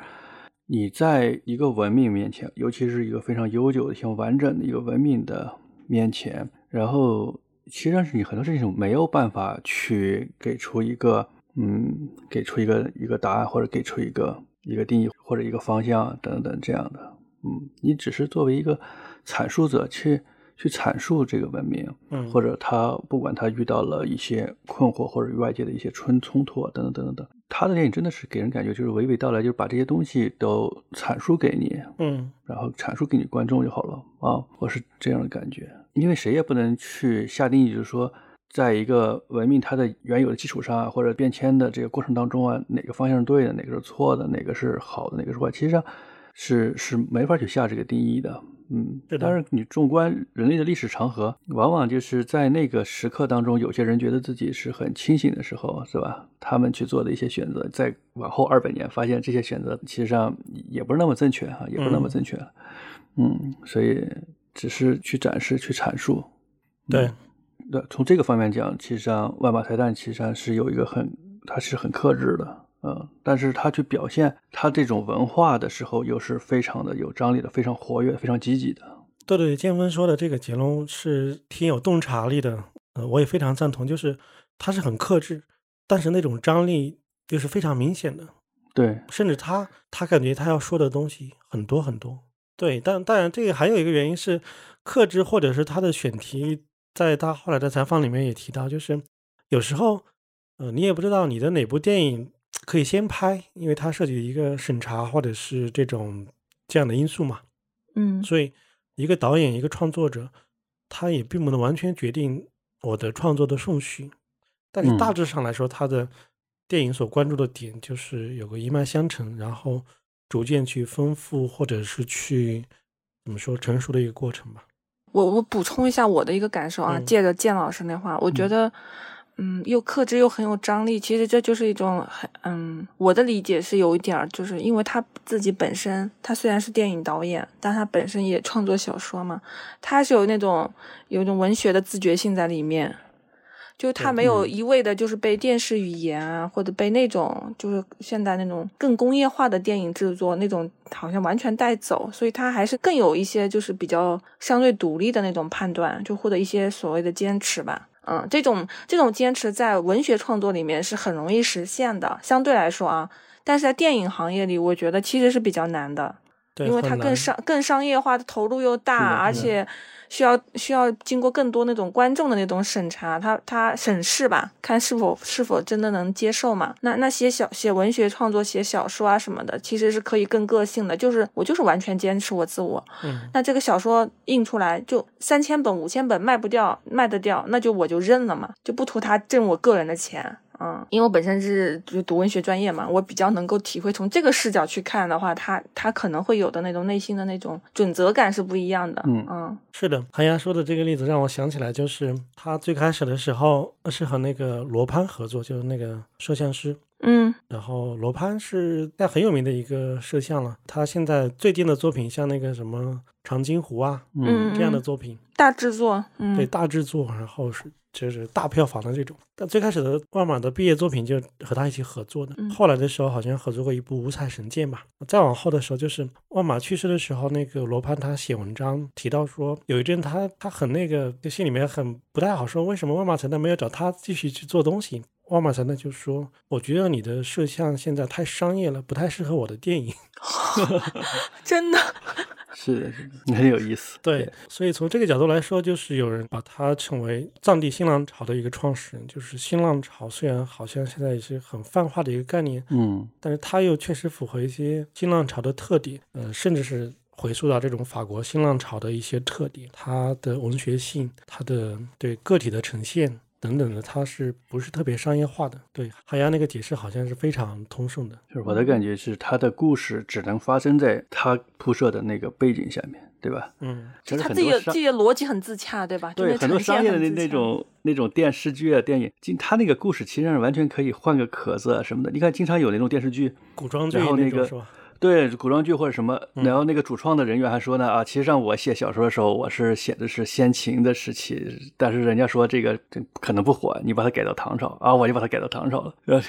你在一个文明面前，尤其是一个非常悠久的、像完整的一个文明的面前，然后其实是你很多事情没有办法去给出一个，嗯，给出一个一个答案，或者给出一个一个定义，或者一个方向等等这样的。嗯，你只是作为一个阐述者去去阐述这个文明，嗯，或者他不管他遇到了一些困惑，或者与外界的一些冲冲突啊等等等等等，他的电影真的是给人感觉就是娓娓道来，就是把这些东西都阐述给你，嗯然后阐述给你观众就好了啊，我是这样的感觉，因为谁也不能去下定义，就是说。在一个文明它的原有的基础上啊，或者变迁的这个过程当中啊，哪个方向是对的，哪个是错的，哪个是好的，哪个是坏，其实上是是没法去下这个定义的。嗯，是的当然，你纵观人类的历史长河，往往就是在那个时刻当中，有些人觉得自己是很清醒的时候，是吧？他们去做的一些选择，在往后二百年，发现这些选择其实上也不是那么正确哈、也不是那么嗯正确。嗯，所以只是去展示、去阐述。对，对，从这个方面讲，其实上万马才旦其实上是有一个很，它是很克制的，嗯，但是他去表现他这种文化的时候，又是非常的有张力的，非常活跃、非常积极的。对对，建峰说的这个结论是挺有洞察力的，呃，我也非常赞同，就是他是很克制，但是那种张力又是非常明显的，对，甚至他他感觉他要说的东西很多很多。对，但当然这个还有一个原因是克制，或者是他的选题，在他后来的采访里面也提到，就是有时候，呃，你也不知道你的哪部电影可以先拍，因为它涉及一个审查或者是这种这样的因素嘛。嗯所以，一个导演，一个创作者，他也并不能完全决定我的创作的顺序。但是大嗯致上来说，他的电影所关注的点就是有个一脉相承，然后逐渐去丰富或者是去怎么说成熟的一个过程吧。我我补充一下我的一个感受啊，嗯借着建老师那话，我觉嗯得，嗯，又克制又很有张力。其实这就是一种很，嗯，我的理解是有一点儿，就是因为他自己本身，他虽然是电影导演，但他本身也创作小说嘛，他是有那种有一种文学的自觉性在里面。就他没有嗯一味的，就是被电视语言啊，或者被那种就是现在那种更工业化的电影制作那种，好像完全带走，所以他还是更有一些就是比较相对独立的那种判断，就或者一些所谓的坚持吧。嗯，这种这种坚持在文学创作里面是很容易实现的，相对来说啊，但是在电影行业里，我觉得其实是比较难的。对，因为它更商更商业化的，投入又大，而且需要需要经过更多那种观众的那种审查，他他审视吧，看是否是否真的能接受嘛。那那写小写文学创作、写小说啊什么的，其实是可以更个性的，就是我就是完全坚持我自我。嗯，那这个小说印出来就三千本、五千本卖不掉，卖得掉，那就我就认了嘛，就不图他挣我个人的钱。嗯，因为我本身是就读文学专业嘛，我比较能够体会从这个视角去看的话，他他可能会有的那种内心的那种准则感是不一样的。嗯嗯是的，韩阳说的这个例子让我想起来，就是他最开始的时候是和那个罗攀合作，就是那个摄像师。嗯然后罗攀是在很有名的一个摄像了，他现在最近的作品像那个什么《长津湖》啊嗯这样的作品，大制作，嗯对大制作，然后是就是大票房的这种。但最开始的万马的毕业作品就和他一起合作的，嗯后来的时候好像合作过一部《五彩神剑》吧。再往后的时候，就是万马去世的时候，那个罗攀他写文章提到说，有一阵他他很那个，就心里面很不太好说，为什么万马才旦没有找他继续去做东西？万马才旦就说：“我觉得你的摄像现在太商业了，不太适合我的电影。真的，是的，是的，很有意思。对，所以从这个角度来说，就是有人把它称为藏地新浪潮的一个创始人。就是新浪潮虽然好像现在也是很泛化的一个概念，嗯但是它又确实符合一些新浪潮的特点，呃，甚至是回溯到这种法国新浪潮的一些特点，它的文学性，它的对个体的呈现等等的，它是不是特别商业化的？对，海洋那个解释好像是非常通顺的。就是我的感觉是，他的故事只能发生在他铺设的那个背景下面，对吧？嗯，其实他自己很多商的自己的逻辑很自洽，对吧？就对很多那呈现商业的那那种那种电视剧啊、电影，经他那个故事其实上完全可以换个壳子啊什么的。你看，经常有那种电视剧，古装剧然后那个那种是吧？对古装剧或者什么，嗯然后那个主创的人员还说呢啊，其实上我写小说的时候，我是写的是先秦的时期，但是人家说这个这可能不火，你把它改到唐朝啊，我就把它改到唐朝了，然后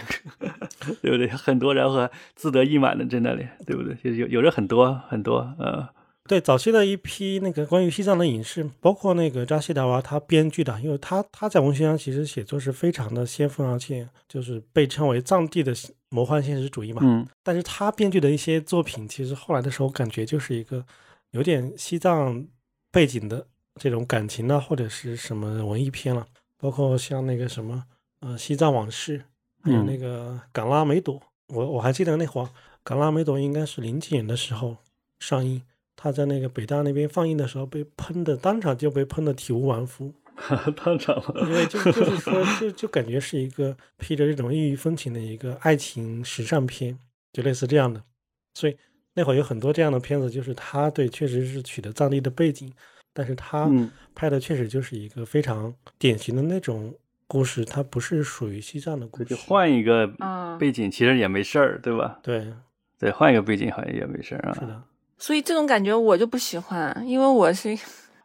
对不对？很多然后还自得意满的在那里，对不对？就有有着很多很多呃，对早期的一批那个关于西藏的影视，包括那个扎西达娃他编剧的，因为他他在文学上其实写作是非常的先锋，而且就是被称为藏地的魔幻现实主义嘛。嗯但是他编剧的一些作品，其实后来的时候感觉就是一个有点西藏背景的这种感情啊，或者是什么文艺片了，包括像那个什么呃《西藏往事》，还有那个《港拉梅朵》，我我还记得那会儿《港拉梅朵》应该是零几年的时候上映，他在那个北大那边放映的时候被喷的，当场就被喷的体无完肤。当场，因为就就是说，就就感觉是一个披着这种异域风情的一个爱情时尚片，就类似这样的。所以那会儿有很多这样的片子，就是他对确实是取得藏地的背景，但是他拍的确实就是一个非常典型的那种故事，它不是属于西藏的故事。就换一个背景，其实也没事儿，对吧？对，对，换一个背景好像也没事儿啊。是的。所以这种感觉我就不喜欢，因为我是。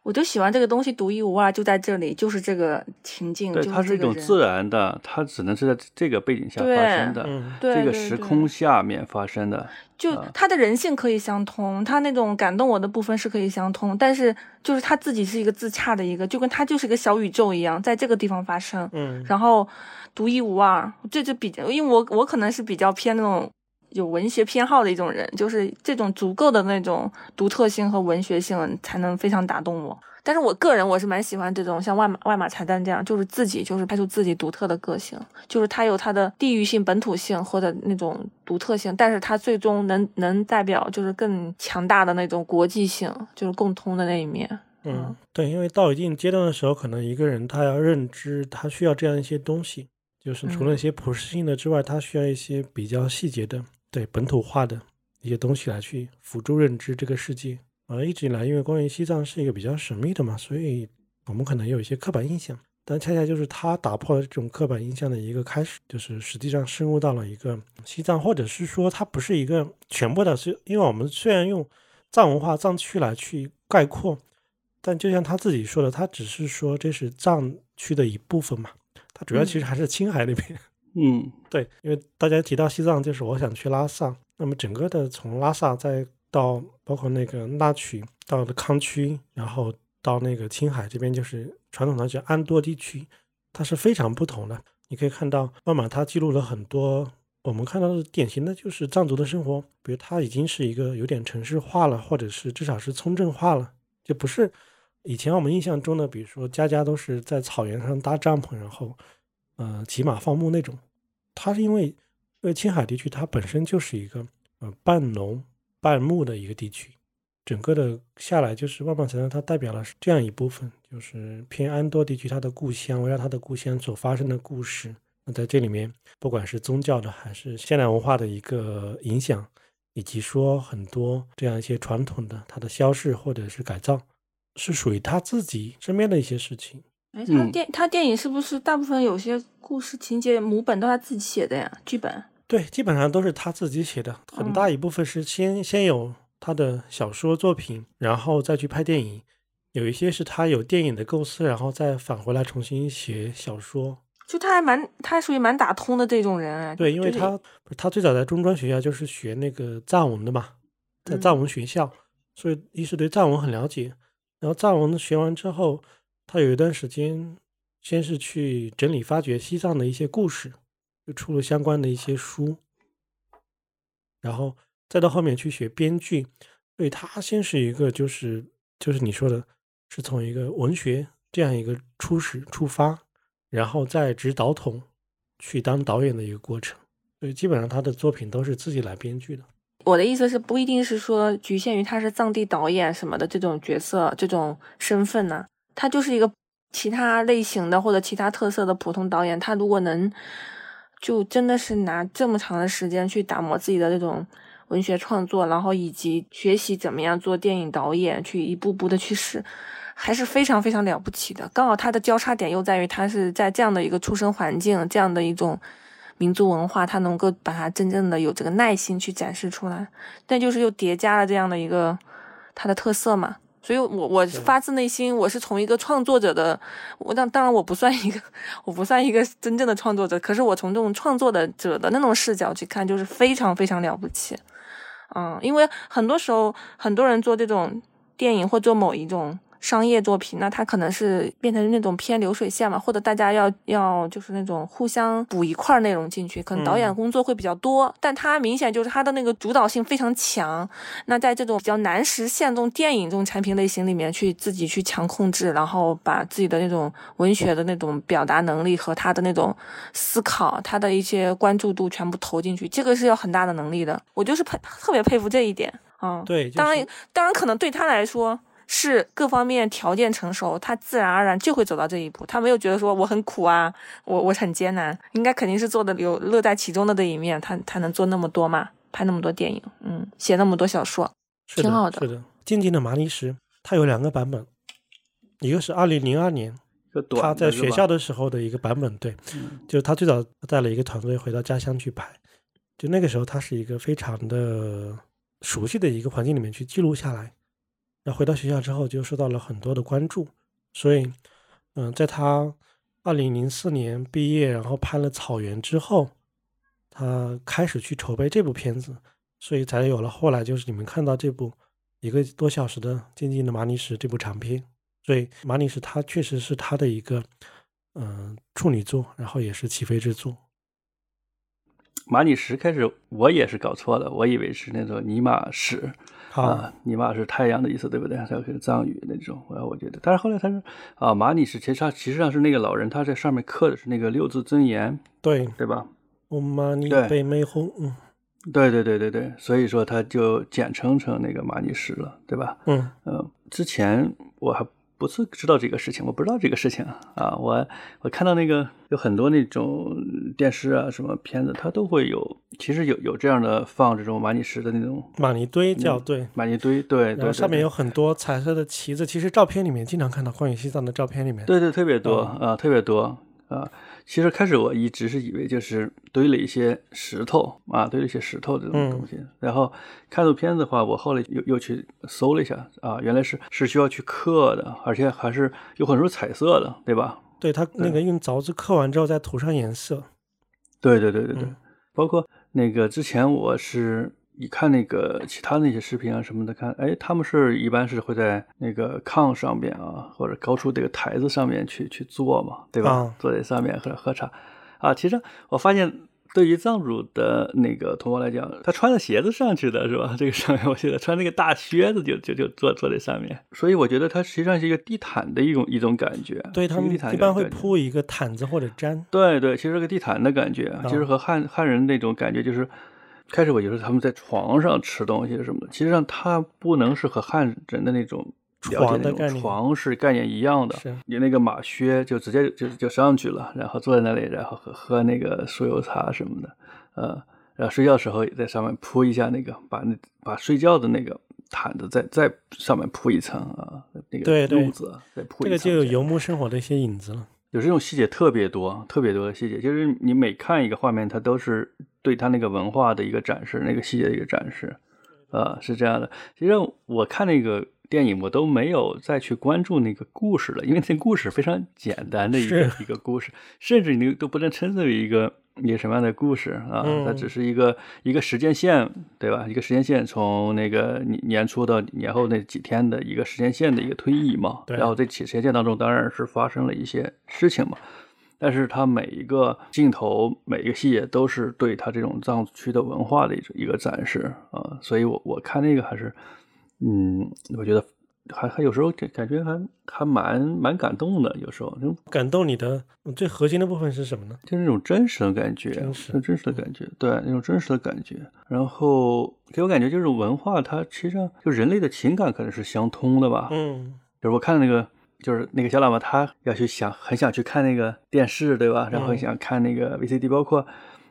我就喜欢这个东西独一无二，就在这里，就是这个情境。对，它是一种自然的，它只能是在这个背景下发生的，这个时空下面发生的。就他的人性可以相通，他那种感动我的部分是可以相通，但是就是他自己是一个自洽的一个，就跟他就是一个小宇宙一样，在这个地方发生。嗯，然后独一无二，这就比较，因为我我可能是比较偏那种。有文学偏好的一种人，就是这种足够的那种独特性和文学性，才能非常打动我。但是我个人我是蛮喜欢这种像外马外马才旦这样，就是自己就是拍出自己独特的个性，就是他有他的地域性、本土性或者那种独特性，但是他最终能能代表就是更强大的那种国际性，就是共通的那一面。嗯，对，因为到一定阶段的时候，可能一个人他要认知，他需要这样一些东西，就是除了一些普适性的之外，他需要一些比较细节的。对本土化的一些东西来去辅助认知这个世界，而一直以来，因为关于西藏是一个比较神秘的嘛，所以我们可能有一些刻板印象。但恰恰就是它打破了这种刻板印象的一个开始，就是实际上深入到了一个西藏，或者是说它不是一个全部的，是因为我们虽然用藏文化藏区来去概括，但就像他自己说的，他只是说这是藏区的一部分嘛，它主要其实还是青海那边。嗯，嗯对，因为大家提到西藏，就是我想去拉萨。那么整个的从拉萨再到包括那个拉曲到了康区，然后到那个青海这边，就是传统的叫安多地区，它是非常不同的。你可以看到，慢慢它记录了很多我们看到的典型的就是藏族的生活，比如它已经是一个有点城市化了，或者是至少是村镇化了，就不是以前我们印象中的，比如说家家都是在草原上搭帐篷，然后。呃，骑马放牧那种，它是因为，因为青海地区它本身就是一个呃半农半牧的一个地区，整个的下来就是万万才能它代表了这样一部分，就是偏安多地区它的故乡，围绕它的故乡所发生的故事。那在这里面，不管是宗教的还是现代文化的一个影响，以及说很多这样一些传统的它的消逝或者是改造，是属于他自己身边的一些事情。哎，他电他电影是不是大部分有些故事情节母本都他自己写的呀？剧本对，基本上都是他自己写的，很大一部分是先先有他的小说作品，然后再去拍电影。有一些是他有电影的构思，然后再返回来重新写小说。就他还蛮，他还属于蛮打通的这种人哎。对，因为他不是他最早在中专学校就是学那个藏文的嘛，在藏文学校，所以一是对藏文很了解。然后藏文学完之后。他有一段时间，先是去整理发掘西藏的一些故事，就出了相关的一些书，然后再到后面去学编剧。所以他先是一个，就是就是你说的，是从一个文学这样一个初始出发，然后再指导筒去当导演的一个过程。所以基本上他的作品都是自己来编剧的。我的意思是，不一定是说局限于他是藏地导演什么的这种角色、这种身份呢。他就是一个其他类型的或者其他特色的普通导演，他如果能就真的是拿这么长的时间去打磨自己的这种文学创作，然后以及学习怎么样做电影导演，去一步步的去试，还是非常非常了不起的。刚好他的交叉点又在于他是在这样的一个出生环境，这样的一种民族文化，他能够把它真正的有这个耐心去展示出来，但就是又叠加了这样的一个他的特色嘛。所以，我我发自内心，我是从一个创作者的，我当当然我不算一个，我不算一个真正的创作者，可是我从这种创作的者的那种视角去看，就是非常非常了不起，嗯，因为很多时候很多人做这种电影或做某一种商业作品，那它可能是变成那种偏流水线嘛，或者大家要要就是那种互相补一块内容进去，可能导演工作会比较多，但它明显就是它的那个主导性非常强。那在这种比较难实现这种电影这种产品类型里面，去自己去强控制，然后把自己的那种文学的那种表达能力和他的那种思考，他的一些关注度全部投进去，这个是要很大的能力的。我就是佩特别佩服这一点。嗯，对，当然，当然可能对他来说是各方面条件成熟，他自然而然就会走到这一步。他没有觉得说我很苦啊，我我很艰难，应该肯定是做的有乐在其中的这一面，他他能做那么多嘛，拍那么多电影，嗯，写那么多小说，挺好的。是的，《静静的麻尼石》它有两个版本，一个是二零零二年他在学校的时候的一个版本，对，就是他最早带了一个团队回到家乡去拍，就那个时候他是一个非常的。熟悉的一个环境里面去记录下来，然后回到学校之后就受到了很多的关注，所以，嗯，在他二零零四年毕业，然后拍了《草原》之后，他开始去筹备这部片子，所以才有了后来就是你们看到这部一个多小时的《静静的马尼什》这部长片。所以，马尼什他确实是他的一个嗯处女作，然后也是起飞之作。马尼什开始，我也是搞错了，我以为是那种尼玛什啊，尼玛是太阳的意思，对不对？它是藏语那种，然后我觉得。但是后来他说啊，玛尼石其实他其实上是那个老人，他在上面刻的是那个六字真言，对对吧？我玛尼贝美红，嗯，对对对对对，所以说他就简称成那个玛尼石了，对吧？嗯嗯，之前我还。不是知道这个事情，我不知道这个事情啊！我我看到那个有很多那种电视啊，什么片子，它都会有，其实有有这样的放这种玛尼石的那种玛尼堆叫对玛尼堆对，然后上面有很多彩色的旗子，其实照片里面经常看到关于西藏的照片里面，对对特别多啊，特别多啊。其实开始我一直是以为就是堆了一些石头啊，堆了一些石头这种东西。然后看这片子的话，我后来又又去搜了一下啊，原来是是需要去刻的，而且还是有很多彩色的，对吧？对，它那个用凿子刻完之后再涂上颜色。对对对对对，包括那个之前我是。你看那个其他那些视频啊什么的，看，哎，他们是一般是会在那个炕上边啊，或者高处这个台子上面去去做嘛，对吧？坐在上面喝喝茶，啊，其实我发现对于藏族的那个同胞来讲，他穿着鞋子上去的是吧？这个上面我记得穿那个大靴子就就就坐坐在上面，所以我觉得它实际上是一个地毯的一种一种感觉。对他们一般会铺一个毯子或者毡。对对，其实是个地毯的感觉，其实和汉汉人那种感觉就是。开始我觉得他们在床上吃东西什么的，其实上它不能是和汉人的那种床的概念床是概念一样的。你那个马靴就直接就就上去了，然后坐在那里，然后喝喝那个酥油茶什么的，呃，然后睡觉时候也在上面铺一下那个，把那把睡觉的那个毯子再再上面铺一层啊，那个褥子再铺一层。这个就有游牧生活的一些影子了。有这种细节特别多，特别多的细节，就是你每看一个画面，它都是对它那个文化的一个展示，那个细节的一个展示，呃，是这样的。其实我看那个电影，我都没有再去关注那个故事了，因为那故事非常简单的一个一个故事，甚至你都不能称之为一个。一个什么样的故事啊？它只是一个一个时间线，对吧？一个时间线从那个年年初到年后那几天的一个时间线的一个推移嘛。然后这起时间线当中，当然是发生了一些事情嘛。但是它每一个镜头、每一个细节都是对它这种藏区的文化的一一个展示啊。所以我我看那个还是，嗯，我觉得。还还有时候感感觉还还蛮蛮感动的，有时候就感动你的最核心的部分是什么呢？就是那种真实的感觉，真实真实的感觉，对那种真实的感觉。然后给我感觉就是文化，它其实上就人类的情感可能是相通的吧。嗯，就是我看那个，就是那个小喇嘛，他要去想很想去看那个电视，对吧？然后想看那个 VCD，包括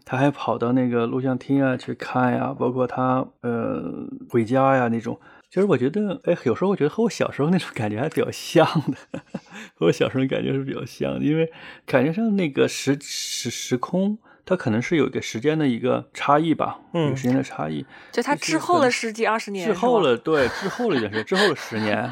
他还跑到那个录像厅啊去看呀，包括他呃回家呀那种。其实我觉得，哎，有时候我觉得和我小时候那种感觉还比较像的，和我小时候感觉是比较像的，因为感觉上那个时时时空，它可能是有一个时间的一个差异吧，嗯，时间的差异，就它滞后了十几二十年，滞后了，对，滞后了一段时间，滞后了十年。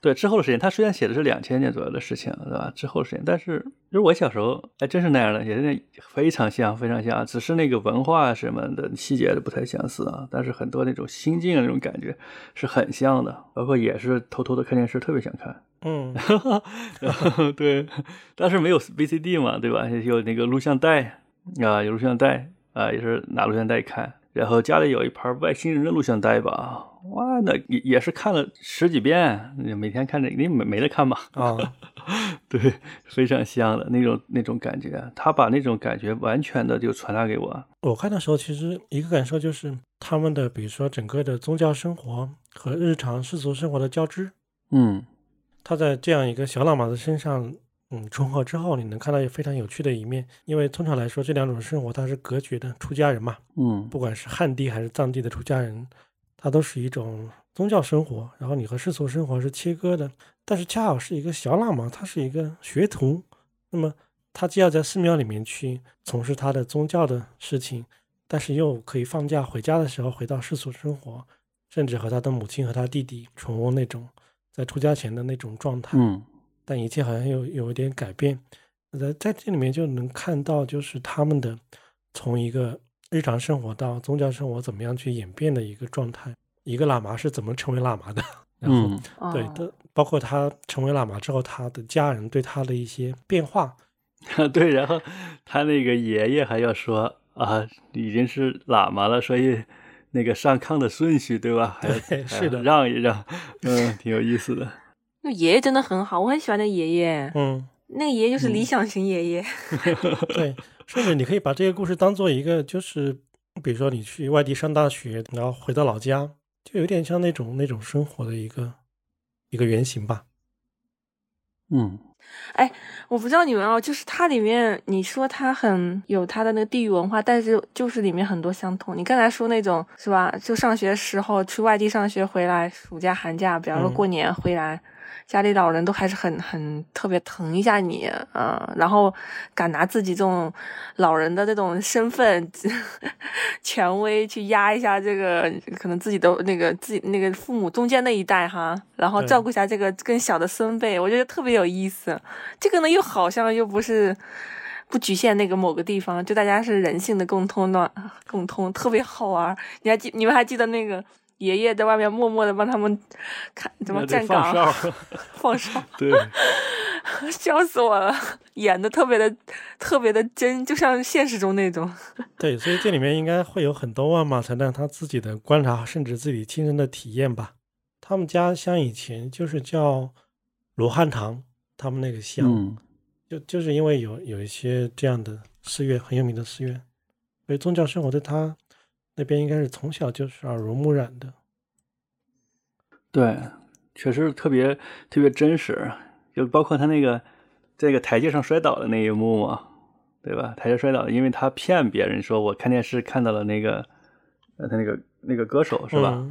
对之后的时间，他虽然写的是两千年左右的事情，对吧？之后的时间，但是就是我小时候，还，真是那样的，也是非常像，非常像，只是那个文化什么的细节不太相似啊。但是很多那种心境那种感觉是很像的，包括也是偷偷的看电视，特别想看嗯，然后对，当时没有 VCD 嘛，对吧？有那个录像带啊，有录像带啊，也是拿录像带看。然后家里有一盘外星人的录像带吧，哇，那也也是看了十几遍，每天看着，你没没得看吧？啊，对，非常香的那种那种感觉，他把那种感觉完全的就传达给我。我看的时候，其实一个感受就是他们的，比如说整个的宗教生活和日常世俗生活的交织。嗯，他在这样一个小喇嘛的身上。嗯，重合之后，你能看到也非常有趣的一面。因为通常来说，这两种生活它是隔绝的。出家人嘛，嗯，不管是汉地还是藏地的出家人，他都是一种宗教生活，然后你和世俗生活是切割的。但是恰好是一个小喇嘛，他是一个学徒，那么他既要在寺庙里面去从事他的宗教的事情，但是又可以放假回家的时候回到世俗生活，甚至和他的母亲和他弟弟重温那种在出家前的那种状态。嗯。但一切好像有有一点改变，在在这里面就能看到，就是他们的从一个日常生活到宗教生活怎么样去演变的一个状态。一个喇嘛是怎么成为喇嘛的？然后对的，包括他成为喇嘛之后，他的家人对他的一些变化。对，然后他那个爷爷还要说啊，已经是喇嘛了，所以那个上炕的顺序对吧？对，是的，让一让，嗯，挺有意思的。那爷爷真的很好，我很喜欢那爷爷。嗯，那个爷爷就是理想型爷爷。对，甚至你可以把这个故事当做一个，就是比如说你去外地上大学，然后回到老家，就有点像那种那种生活的一个一个原型吧。嗯，哎，我不知道你们哦，就是它里面你说它很有它的那个地域文化，但是就是里面很多相同。你刚才说那种是吧？就上学时候去外地上学回来，暑假寒假，比方说过年回来。家里老人都还是很很特别疼一下你，啊，然后敢拿自己这种老人的这种身份、权威去压一下这个可能自己的那个自己那个父母中间那一代哈，然后照顾一下这个更小的孙辈，我觉得特别有意思。这个呢又好像又不是不局限那个某个地方，就大家是人性的共通的共通，特别好玩。你还记你们还记得那个？爷爷在外面默默的帮他们看怎么站岗，放哨，放哨，对，笑死我了，演的特别的特别的真，就像现实中那种。对，所以这里面应该会有很多万马才旦他自己的观察，甚至自己亲身的体验吧。他们家乡以前就是叫罗汉堂，他们那个乡，就就是因为有有一些这样的寺院，很有名的寺院，所以宗教生活对他。那边应该是从小就是耳濡目染的，对，确实特别特别真实，就包括他那个这个台阶上摔倒的那一幕嘛，对吧？台阶摔倒，因为他骗别人说我看电视看到了那个呃他那个那个歌手是吧？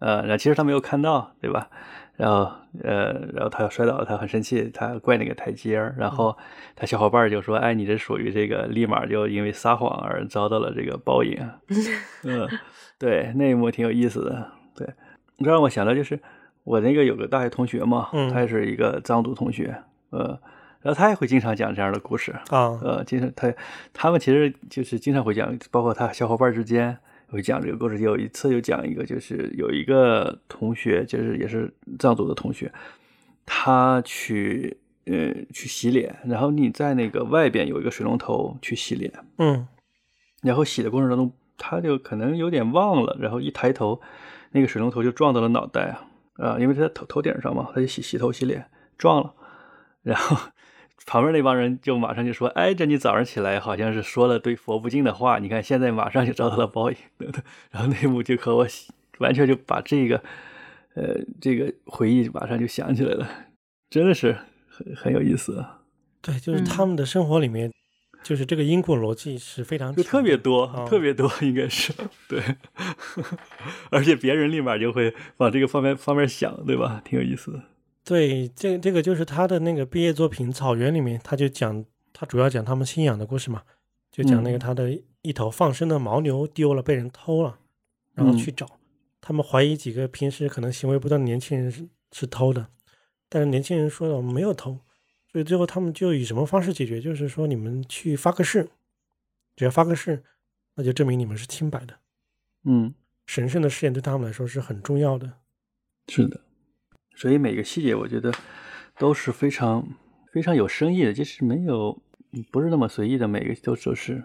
呃，然后其实他没有看到，对吧？然后，呃，然后他要摔倒了，他很生气，他怪那个台阶儿。然后他小伙伴就说：“哎，你这属于这个，立马就因为撒谎而遭到了这个报应。”嗯，对，那一幕挺有意思的。对，你让我想到就是我那个有个大学同学嘛，他也是一个藏族同学，呃，然后他也会经常讲这样的故事啊，呃，经常他他们其实就是经常会讲，包括他小伙伴之间。会讲这个故事，有一次有讲一个，就是有一个同学，就是也是藏族的同学，他去呃去洗脸，然后你在那个外边有一个水龙头去洗脸，嗯，然后洗的过程当中，他就可能有点忘了，然后一抬头，那个水龙头就撞到了脑袋啊。啊，因为在头头顶上嘛，他就洗洗头洗脸撞了，然后。旁边那帮人就马上就说：“哎，这你早上起来好像是说了对佛不敬的话，你看现在马上就遭到了报应。”然后那幕就和我完全就把这个，呃，这个回忆马上就想起来了，真的是很很有意思。对，就是他们的生活里面，就是这个因果逻辑是非常就特别多，特别多，应该是对，而且别人立马就会往这个方面方面想，对吧？挺有意思的。对，这这个就是他的那个毕业作品《草原》里面，他就讲他主要讲他们信仰的故事嘛，就讲那个他的一头放生的牦牛丢了，被人偷了，然后去找，他们怀疑几个平时可能行为不当的年轻人是是偷的，但是年轻人说了我们没有偷，所以最后他们就以什么方式解决？就是说你们去发个誓，只要发个誓，那就证明你们是清白的。嗯，神圣的誓言对他们来说是很重要的。是的。所以每个细节，我觉得都是非常非常有深意的，就是没有不是那么随意的，每个都都是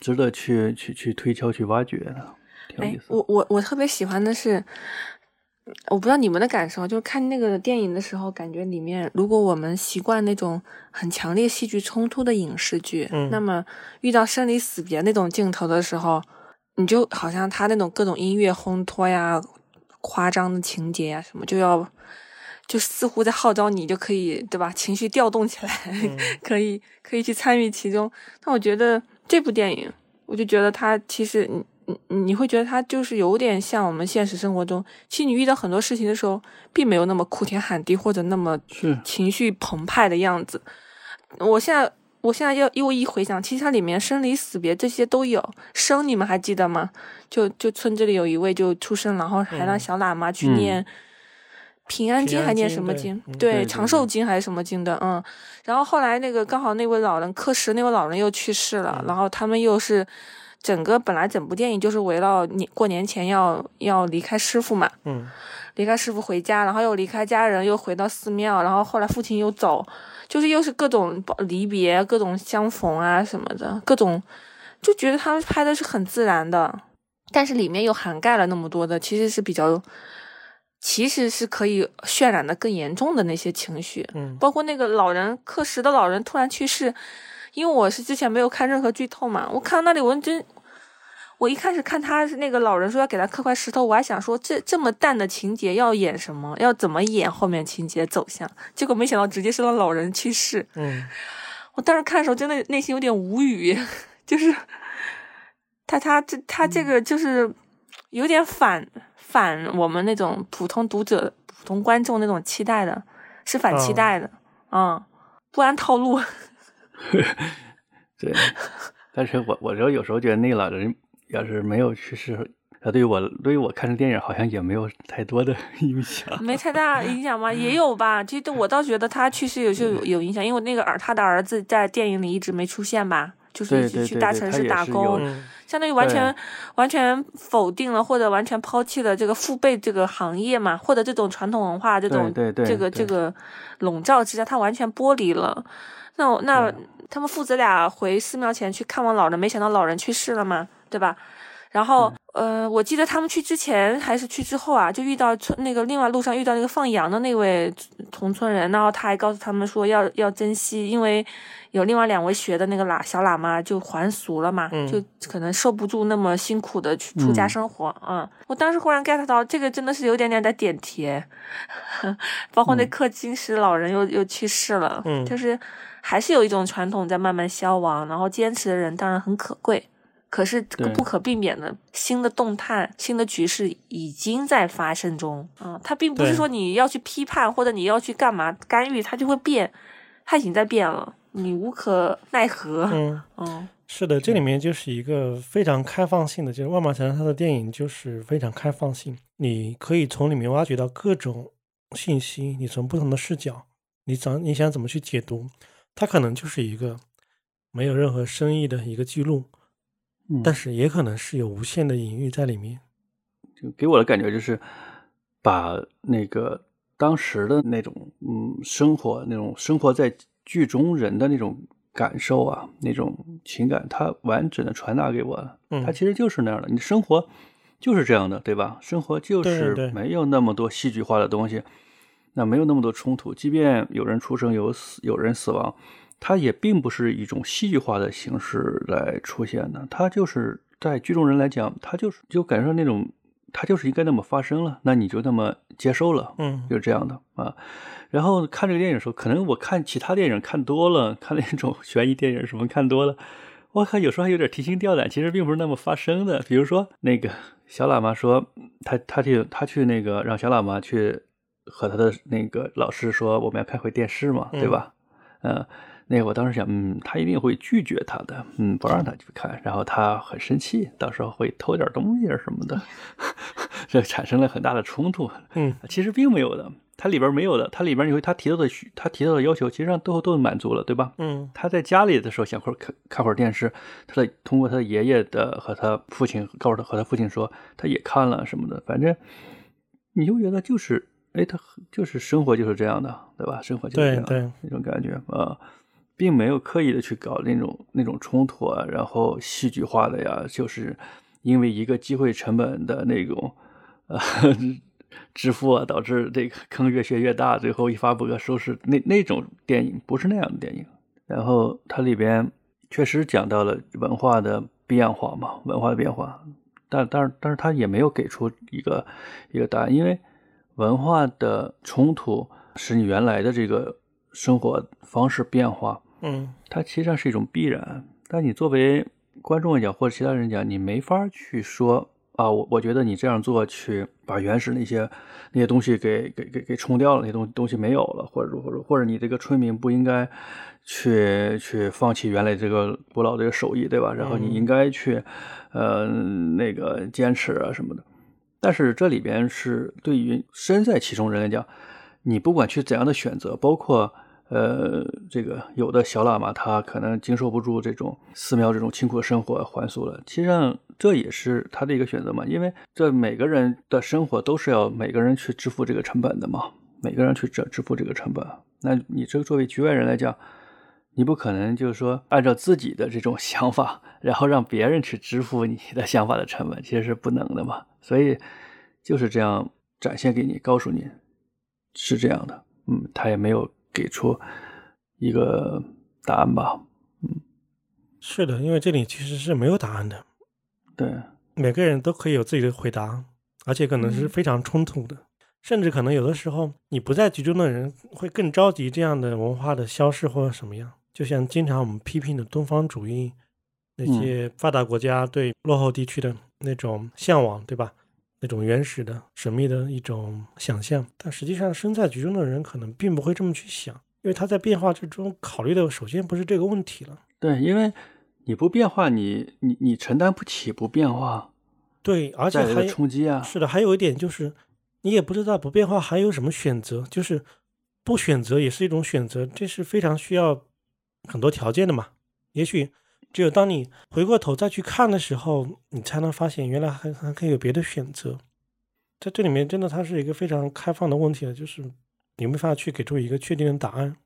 值得去去去推敲、去挖掘的，挺有意思。我我我特别喜欢的是。我不知道你们的感受，就是看那个电影的时候，感觉里面如果我们习惯那种很强烈戏剧冲突的影视剧，嗯那么遇到生离死别那种镜头的时候，你就好像他那种各种音乐烘托呀、夸张的情节呀什么，就要就似乎在号召你就可以对吧？情绪调动起来，可以可以去参与其中。但我觉得这部电影，我就觉得它其实你。你你会觉得它就是有点像我们现实生活中，其实你遇到很多事情的时候，并没有那么哭天喊地或者那么情绪澎湃的样子。我现在我现在又又一回想，其实它里面生离死别这些都有。生你们还记得吗？就就村子里有一位就出生，然后还让小喇嘛去嗯念平安经，还念什么经？嗯对对长寿经还是什么经的？嗯。然后后来那个刚好那位老人刻石那位老人又去世了，嗯然后他们又是。整个本来整部电影就是围绕年过年前要要离开师傅嘛，嗯离开师傅回家，然后又离开家人，又回到寺庙，然后后来父亲又走，就是又是各种离别、各种相逢啊什么的，各种就觉得他们拍的是很自然的，但是里面又涵盖了那么多的，其实是比较，其实是可以渲染的更严重的那些情绪，嗯包括那个老人刻石的老人突然去世，因为我是之前没有看任何剧透嘛，我看到那里我真。我一开始看他是那个老人说要给他刻块石头，我还想说这这么淡的情节要演什么，要怎么演后面情节走向，结果没想到直接是让老人去世。嗯我当时看的时候真的内心有点无语，就是他他这他这个就是有点反反我们那种普通读者、普通观众那种期待的，是反期待的，嗯，不按套路。对，但是我我就有时候觉得那老人要是没有去世，他，对于我对于我看这电影好像也没有太多的 影响。没太大影响吗？也有吧。其实我倒觉得他去世有就有有影响，因为那个儿他的儿子在电影里一直没出现吧，就是一直对对对去大城市打工，相当于完全完全否定了或者完全抛弃了这个父辈这个行业嘛，或者这种传统文化这种对对对这个这个笼罩之下，他完全剥离了。那我那他们父子俩回寺庙前去看望老人，没想到老人去世了嘛，对吧？然后，呃，我记得他们去之前还是去之后啊，就遇到村那个另外路上遇到那个放羊的那位同村人，然后他还告诉他们说要要珍惜，因为有另外两位学的那个喇小喇嘛就还俗了嘛，嗯就可能受不住那么辛苦的去出家嗯生活。嗯我当时忽然 get 到这个真的是有点点在点题，包括那氪金石老人又又去世了，嗯就是还是有一种传统在慢慢消亡，然后坚持的人当然很可贵。可是这个不可避免的新的动态、新的局势已经在发生中啊、它并不是说你要去批判或者你要去干嘛干预，它就会变，它已经在变了，你无可奈何。嗯，嗯。是的，这里面就是一个非常开放性的，就是万马强他的电影就是非常开放性，你可以从里面挖掘到各种信息，你从不同的视角，你怎你想怎么去解读，它可能就是一个没有任何深意的一个记录，嗯但是也可能是有无限的隐喻在里面。就给我的感觉就是，把那个当时的那种嗯生活那种生活在剧中人的那种感受啊，那种情感，它完整的传达给我了。嗯它其实就是那样的，你生活就是这样的，对吧？生活就是没有那么多戏剧化的东西，那没有那么多冲突，即便有人出生有死有人死亡，它也并不是一种戏剧化的形式来出现的，它就是在剧中人来讲，它就是就感受到那种，它就是应该那么发生了，那你就那么接受了，嗯就是这样的啊。然后看这个电影的时候，可能我看其他电影看多了，看那种 悬疑电影什么看多了，我靠有时候还有点提心吊胆，其实并不是那么发生的。比如说那个小喇嘛说，他他去他去那个让小喇嘛去和他的那个老师说，我们要开回电视嘛，对吧？嗯、那个我当时想，嗯，他一定会拒绝他的，嗯，不让他去看，然后他很生气，到时候会偷点东西啊什么的，这产生了很大的冲突。嗯其实并没有的，它里边没有的，它里边你会他提到的需他提到的要求，其实上都都满足了，对吧？嗯他在家里的时候想会看看会儿电视，他的通过他的爷爷的和他父亲告诉他和他父亲说，他也看了什么的，反正你就觉得就是哎，他就是生活就是这样的，对吧？生活就是这样的那种感觉啊，并没有刻意的去搞那种那种冲突啊，然后戏剧化的呀，就是因为一个机会成本的那种呃 支付啊，导致这个坑越陷越大，最后一发不可收拾。那那种电影不是那样的电影。然后它里边确实讲到了文化的变化嘛，文化的变化，但但是但是他也没有给出一个一个答案，因为。文化的冲突使你原来的这个生活方式变化，嗯，它其实上是一种必然。但你作为观众讲或者其他人讲，你没法去说啊，我我觉得你这样做去把原始那些那些东西给给给给冲掉了，那些东东西没有了，或者或者或者你这个村民不应该去去放弃原来这个古老这个手艺，对吧？然后你应该去呃那个坚持啊什么的。但是这里边是对于身在其中人来讲，你不管去怎样的选择，包括呃这个有的小喇嘛他可能经受不住这种寺庙这种清苦的生活还俗了，其实上这也是他的一个选择嘛，因为这每个人的生活都是要每个人去支付这个成本的嘛，每个人去支支付这个成本，那你这个作为局外人来讲。你不可能就是说按照自己的这种 想法，然后让别人去支付你的想法的成本，其实是不能的嘛。所以就是这样展现给你，告诉你是这样的。嗯，他也没有给出一个答案吧。嗯，是的，因为这里其实是没有答案的。对，每个人都可以有自己的回答，而且可能是非常冲突的，甚至可能有的时候你不在局中的人会更着急这样的文化的消失或者什么样。就像经常我们批评的东方主义，那些发达国家对落后地区的那种向往，对吧？那种原始的、神秘的一种想象，但实际上身在局中的人可能并不会这么去想，因为他在变化之中考虑的首先不是这个问题了。对，因为你不变化，你你你承担不起不变化。对，而且还冲击啊！是的，还有一点就是，你也不知道不变化还有什么选择，就是不选择也是一种选择，这是非常需要。很多条件的嘛，也许只有当你回过头再去看的时候，你才能发现原来还还可以有别的选择。在这里面，真的它是一个非常开放的问题了，就是你没法去给出一个确定的答案。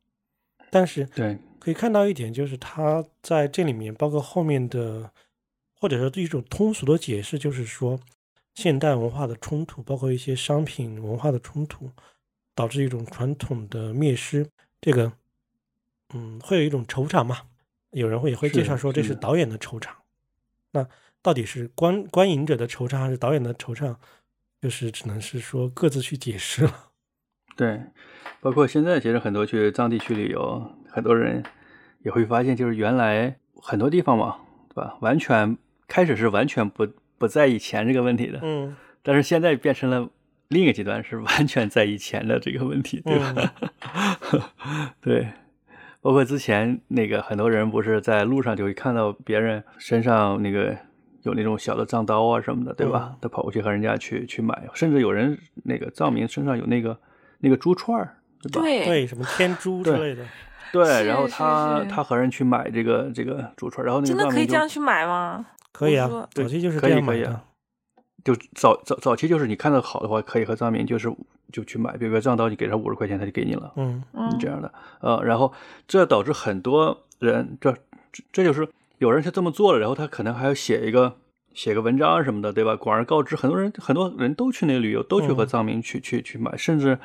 但是，对，可以看到一点，就是它在这里面，包括后面的，或者说一种通俗的解释，就是说现代文化的冲突，包括一些商品文化的冲突，导致一种传统的灭失。这个。嗯，会有一种惆怅嘛？有人会也会介绍说这是导演的惆怅。那到底是观观影者的惆怅还是导演的惆怅？就是只能是说各自去解释了。对，包括现在其实很多去藏地区旅游，很多人也会发现，就是原来很多地方嘛，对吧？完全开始是完全不不在意钱这个问题的，嗯，但是现在变成了另一个极端，是完全在意钱的这个问题，对吧？对。包括之前那个很多人不是在路上就会看到别人身上那个有那种小的藏刀啊什么的，对吧？他跑过去和人家去去买，甚至有人那个藏民身上有那个那个珠串儿，对吧？对，什么天珠之类的。对，然后他他和人去买这个这个珠串儿，然后那个真的可以这样去买吗？可以啊，早期就是这样买的。就早早早期就是你看到好的话，可以和藏民就是。就去买，比如说藏刀，你给他五十块钱，他就给你了。嗯嗯，这样的，呃，然后这导致很多人，这这就是有人就这么做了，然后他可能还要写一个写个文章什么的，对吧？广而告之，很多人很多人都去那旅游，都去和藏民去去去买，甚至。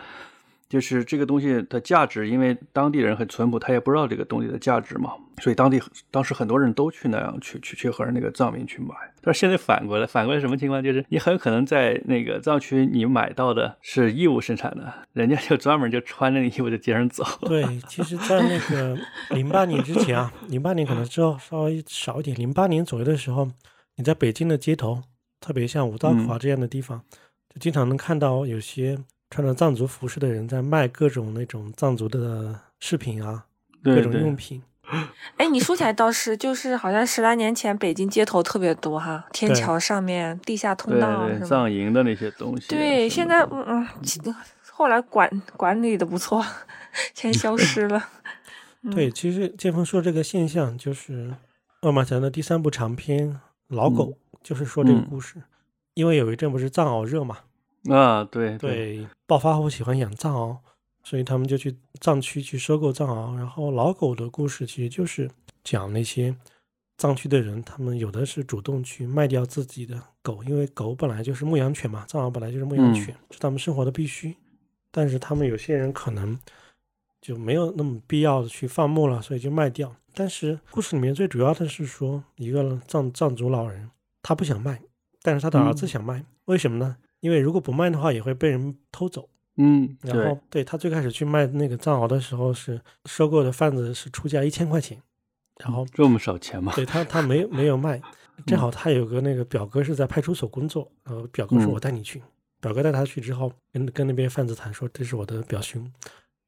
就是这个东西的价值，因为当地人很淳朴，他也不知道这个东西的价值嘛，所以当地当时很多人都去那样去去去和那个藏民去买。但是现在反过来，反过来什么情况？就是你很有可能在那个藏区你买到的是义乌生产的，人家就专门就穿着那衣服在街上走。对，其实，在那个 零八年之前啊，零八年可能之后稍微少一点，零八年左右的时候，你在北京的街头，特别像五道口啊这样的地方，就经常能看到有些。穿着藏族服饰的人在卖各种那种藏族的饰品啊，各种用品。哎，你说起来倒是，就是好像十来年前北京街头特别多哈，天桥上面、地下通道是藏营的那些东西。对，现在嗯嗯，后来管管理的不错，全消失了。对，其实建峰说这个现象，就是恶马强的第三部长篇《老狗》，就是说这个故事。因为有一阵不是藏獒热嘛。啊，对对，暴发户喜欢养藏獒，所以他们就去藏区去收购藏獒。然后老狗的故事其实就是讲那些藏区的人，他们有的是主动去卖掉自己的狗，因为狗本来就是牧羊犬嘛，藏獒本来就是牧羊嗯犬，是他们生活的必须。但是他们有些人可能就没有那么必要的去放牧了，所以就卖掉。但是故事里面最主要的是说，一个藏藏族老人他不想卖，但是他的儿子嗯想卖，为什么呢？因为如果不卖的话，也会被人偷走。嗯，然后对，他最开始去卖那个藏獒的时候，是收购的贩子是出价一千块钱，然后这么少钱吗，对他他没 没有卖，正好他有个那个表哥是在派出所工作，然后表哥说嗯。我带你去，表哥带他去之后，跟跟那边贩子谈说这是我的表兄，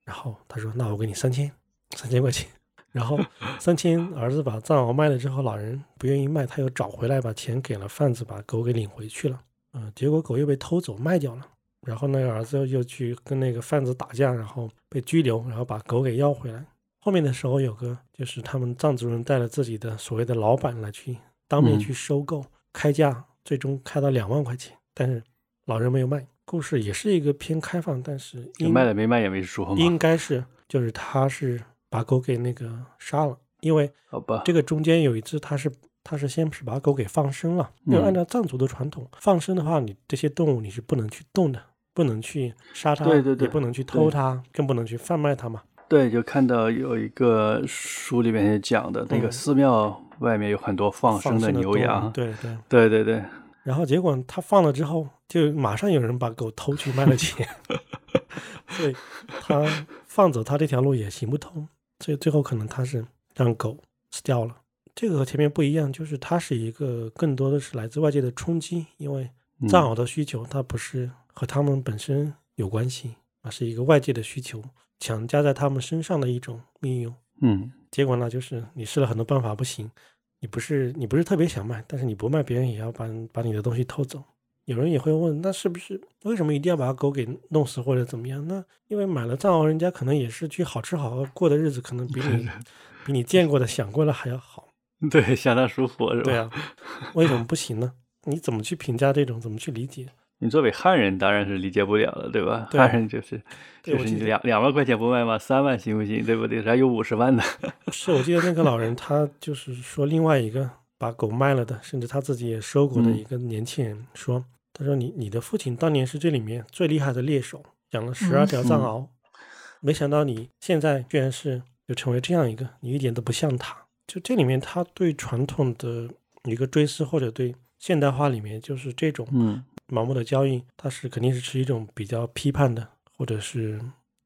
然后他说那我给你三千三千块钱，然后三千 儿子把藏獒卖了之后，老人不愿意卖，他又找回来把钱给了贩子，把狗给领回去了，嗯、结果狗又被偷走卖掉了。然后那个儿子又去跟那个贩子打架，然后被拘留，然后把狗给要回来。后面的时候有个就是他们藏族人带了自己的所谓的老板来去当面嗯去收购，开价最终开到两万块钱，但是老人没有卖。故事也是一个偏开放，但是应卖了没卖也没说，应该是就是他是把狗给那个杀了，因为好吧，这个中间有一次他是他是先是把狗给放生了，因为嗯按照藏族的传统，放生的话，你这些动物你是不能去动的，不能去杀它，对对对也不能去偷它，更不能去贩卖它嘛。对，就看到有一个书里面也讲的，那个嗯寺庙外面有很多放生的牛羊，对对。对对对，然后结果他放了之后，就马上有人把狗偷去卖了钱，所以他放走他这条路也行不通，所以最后可能他是让狗死掉了。这个和前面不一样，就是它是一个更多的是来自外界的冲击，因为嗯藏獒的需求它不是和它们本身有关系，而是一个外界的需求强加在它们身上的一种命运。嗯结果呢，就是你试了很多办法不行，你不是你不是特别想卖，但是你不卖，别人也要把把你的东西偷走。有人也会问，那是不是为什么一定要把狗给弄死或者怎么样？那因为买了藏獒，人家可能也是去好吃好喝过的日子，可能比你 比你见过的、想过的还要好。对，相当舒服是吧？对啊，为什么不行呢？你怎么去评价这种？怎么去理解？你作为汉人当然是理解不了了，对吧？对汉人就是就是两两万块钱不卖吗？三万行不行？对不对？还有五十万的，是我记得那个老人，他就是说另外一个把狗卖了的，甚至他自己也收狗的嗯一个年轻人说，他说你你的父亲当年是这里面最厉害的猎手，养了十二条藏獒，没想到你现在居然是就成为这样一个，你一点都不像他。就这里面他对传统的一个追思，或者对现代化里面就是这种嗯盲目的交易，他是肯定是持一种比较批判的或者是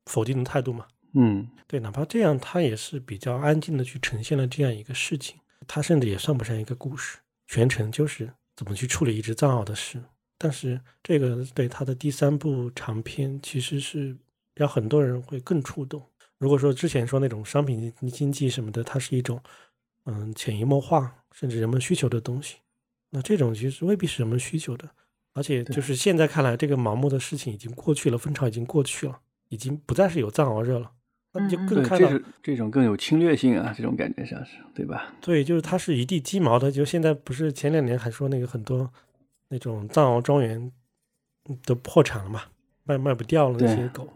否定的态度嘛。嗯对，哪怕这样，他也是比较安静的去呈现了这样一个事情。他甚至也算不上一个故事，全程就是怎么去处理一只藏獒的事。但是这个对他的第三部长篇，其实是让很多人会更触动。如果说之前说那种商品经经济什么的，它是一种嗯潜移默化，甚至人们需求的东西，那这种其实未必是人们需求的。而且就是现在看来，这个盲目的事情已经过去了，风潮已经过去了，已经不再是有藏獒热了。那你就更看到这这种更有侵略性啊，这种感觉像是对吧？对，就是它是一地鸡毛的。就现在不是前两年还说那个很多那种藏獒庄园嗯都破产了嘛，卖卖不掉了那些狗。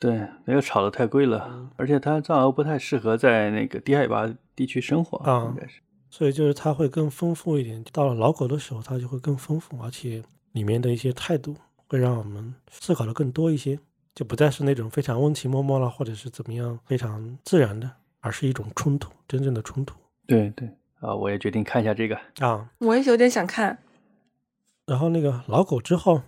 对，那个炒的太贵了，嗯而且它藏獒不太适合在那个低海拔地区生活啊应该是。所以就是它会更丰富一点。到了老狗的时候，它就会更丰富，而且里面的一些态度会让我们思考的更多一些，就不再是那种非常温情脉脉了，或者是怎么样非常自然的，而是一种冲突，真正的冲突对对啊，我也决定看一下这个。啊。我也有点想看。然后那个老狗之后，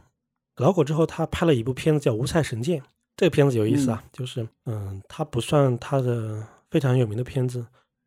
老狗之后，他拍了一部片子叫《无菜神剑》，这个片子有意思啊，就是嗯，它不算它的非常有名的片子，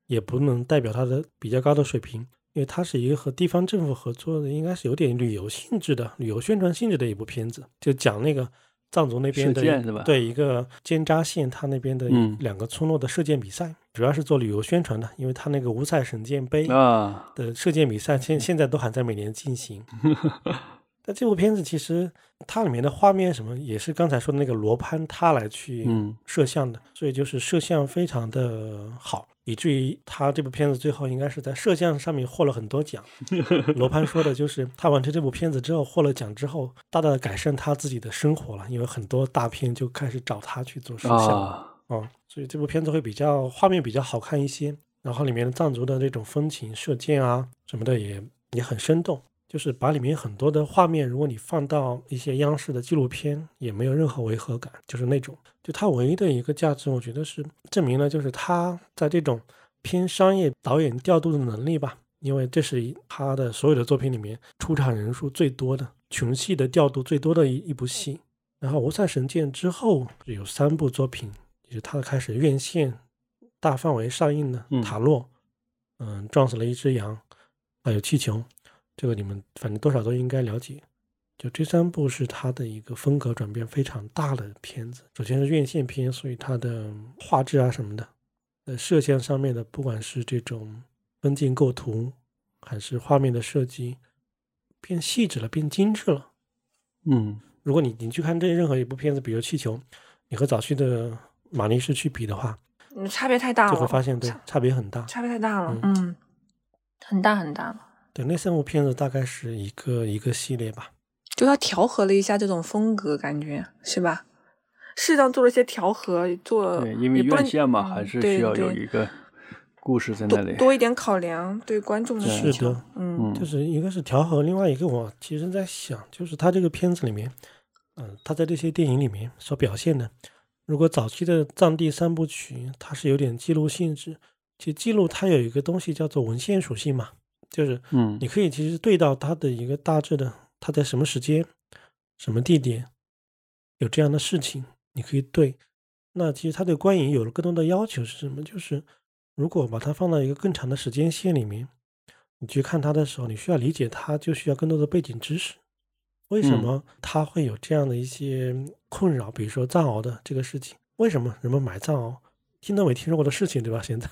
也不能代表它的比较高的水平，因为它是一个和地方政府合作的，应该是有点旅游性质的、旅游宣传性质的一部片子，就讲那个藏族那边的对一个尖扎县，它那边的嗯。两个村落的射箭比赛，主要是做旅游宣传的，因为它那个五彩神箭杯啊，的射箭比赛现现在都还在每年进行。那这部片子其实它里面的画面什么也是刚才说的那个罗潘他来去嗯摄像的，所以就是摄像非常的好。以至于他这部片子最后应该是在摄像上面获了很多奖。罗潘说的就是他完成这部片子之后获了奖之后，大大的改善他自己的生活了，因为很多大片就开始找他去做摄像。啊，哦，所以这部片子会比较画面比较好看一些，然后里面的藏族的这种风情、射箭啊什么的也也很生动，就是把里面很多的画面，如果你放到一些央视的纪录片，也没有任何违和感，就是那种，就它唯一的一个价值，我觉得是证明了就是他在这种偏商业导演调度的能力吧，因为这是他的所有的作品里面出场人数最多的、群戏的调度最多的一一部戏。然后《无赛神剑》之后有三部作品。就是他开始院线大范围上映的嗯塔洛，嗯，撞死了一只羊，还有气球，这个你们反正多少都应该了解。就这三部是他的一个风格转变非常大的片子。首先是院线片，所以它的画质啊什么的，在摄像上面的，不管是这种分镜构图，还是画面的设计，变细致了，变精致了。嗯如果你你去看这任何一部片子，比如气球，你和早期的马尼士去比的话，嗯，差别太大了，就会发现对差差别很大。差别太大了，嗯嗯，很大很大了。对，那三部片子大概是一个一个系列吧。就他调和了一下这种风格，感觉是吧？适当做了一些调和，做对，因为院线嘛，嗯还是对需要有一个故事在那多里。多一点考量，对观众的对需求是的。嗯嗯，就是一个是调和，另外一个我其实在想，就是他这个片子里面，嗯、他在这些电影里面所表现的，如果早期的藏地三部曲，它是有点记录性质，其实记录它有一个东西叫做文献属性嘛，就是嗯你可以其实对到它的一个大致的，它在什么时间、什么地点有这样的事情，你可以对。那其实它对观影有了更多的要求是什么？就是如果把它放到一个更长的时间线里面，你去看它的时候，你需要理解它，就需要更多的背景知识。为什嗯么它会有这样的一些困扰？比如说藏獒的这个事情，为什么人们买藏獒？听都没听说过的事情，对吧？现在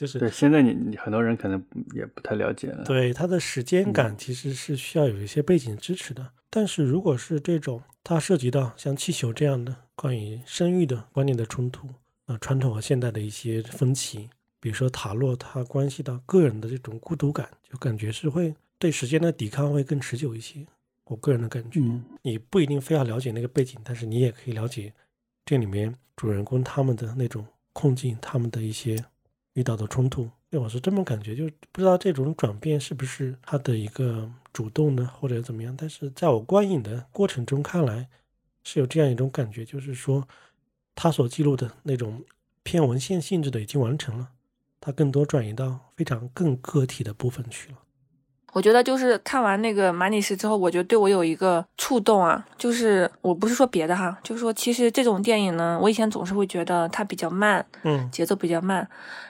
就是对，现在你你很多人可能也不太了解了。对它的时间嗯感其实是需要有一些背景支持的。但是如果是这种它涉及到像气球这样的关于生育的观念的冲突，啊、传统和现代的一些分歧，比如说塔洛，它关系到个人的这种孤独感，就感觉是会对时间的抵抗会更持久一些。我个人的感觉，嗯你不一定非要了解那个背景，但是你也可以了解这里面主人公他们的那种困境，他们的一些遇到的冲突。对，我是这么感觉，就不知道这种转变是不是他的一个主动呢或者怎么样。但是在我观影的过程中看来，是有这样一种感觉，就是说他所记录的那种偏文献性质的已经完成了，他更多转移到非常更个体的部分去了。我觉得就是看完那个马尼什之后，我觉得对我有一个触动啊，就是我不是说别的哈，就是说其实这种电影呢，我以前总是会觉得它比较慢，嗯节奏比较慢，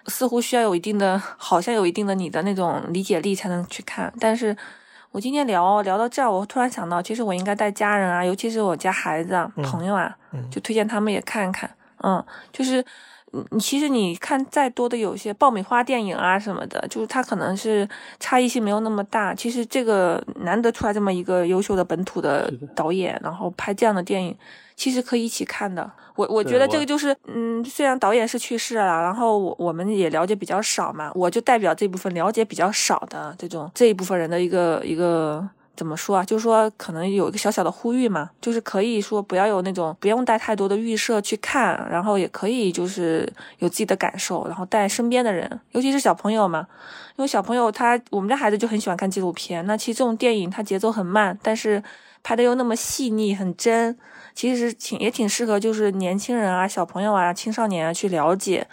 似乎需要有一定的，好像有一定的你的那种理解力才能去看。但是我今天聊聊到这儿，我突然想到，其实我应该带家人啊，尤其是我家孩子啊、嗯朋友啊，嗯就推荐他们也看看。嗯，就是你你其实你看再多的有些爆米花电影啊什么的，就是它可能是差异性没有那么大。其实这个难得出来这么一个优秀的本土的导演，然后拍这样的电影，其实可以一起看的。我我觉得这个就是，嗯，虽然导演是去世了，然后我我们也了解比较少嘛，我就代表这部分了解比较少的这种这一部分人的一个一个怎么说啊？就是说可能有一个小小的呼吁嘛，就是可以说不要有那种不用带太多的预设去看，然后也可以就是有自己的感受，然后带身边的人，尤其是小朋友嘛，因为小朋友他我们家孩子就很喜欢看纪录片，那其实这种电影它节奏很慢，但是拍的又那么细腻很真，其实挺也挺适合就是年轻人啊、小朋友啊、青少年啊去了解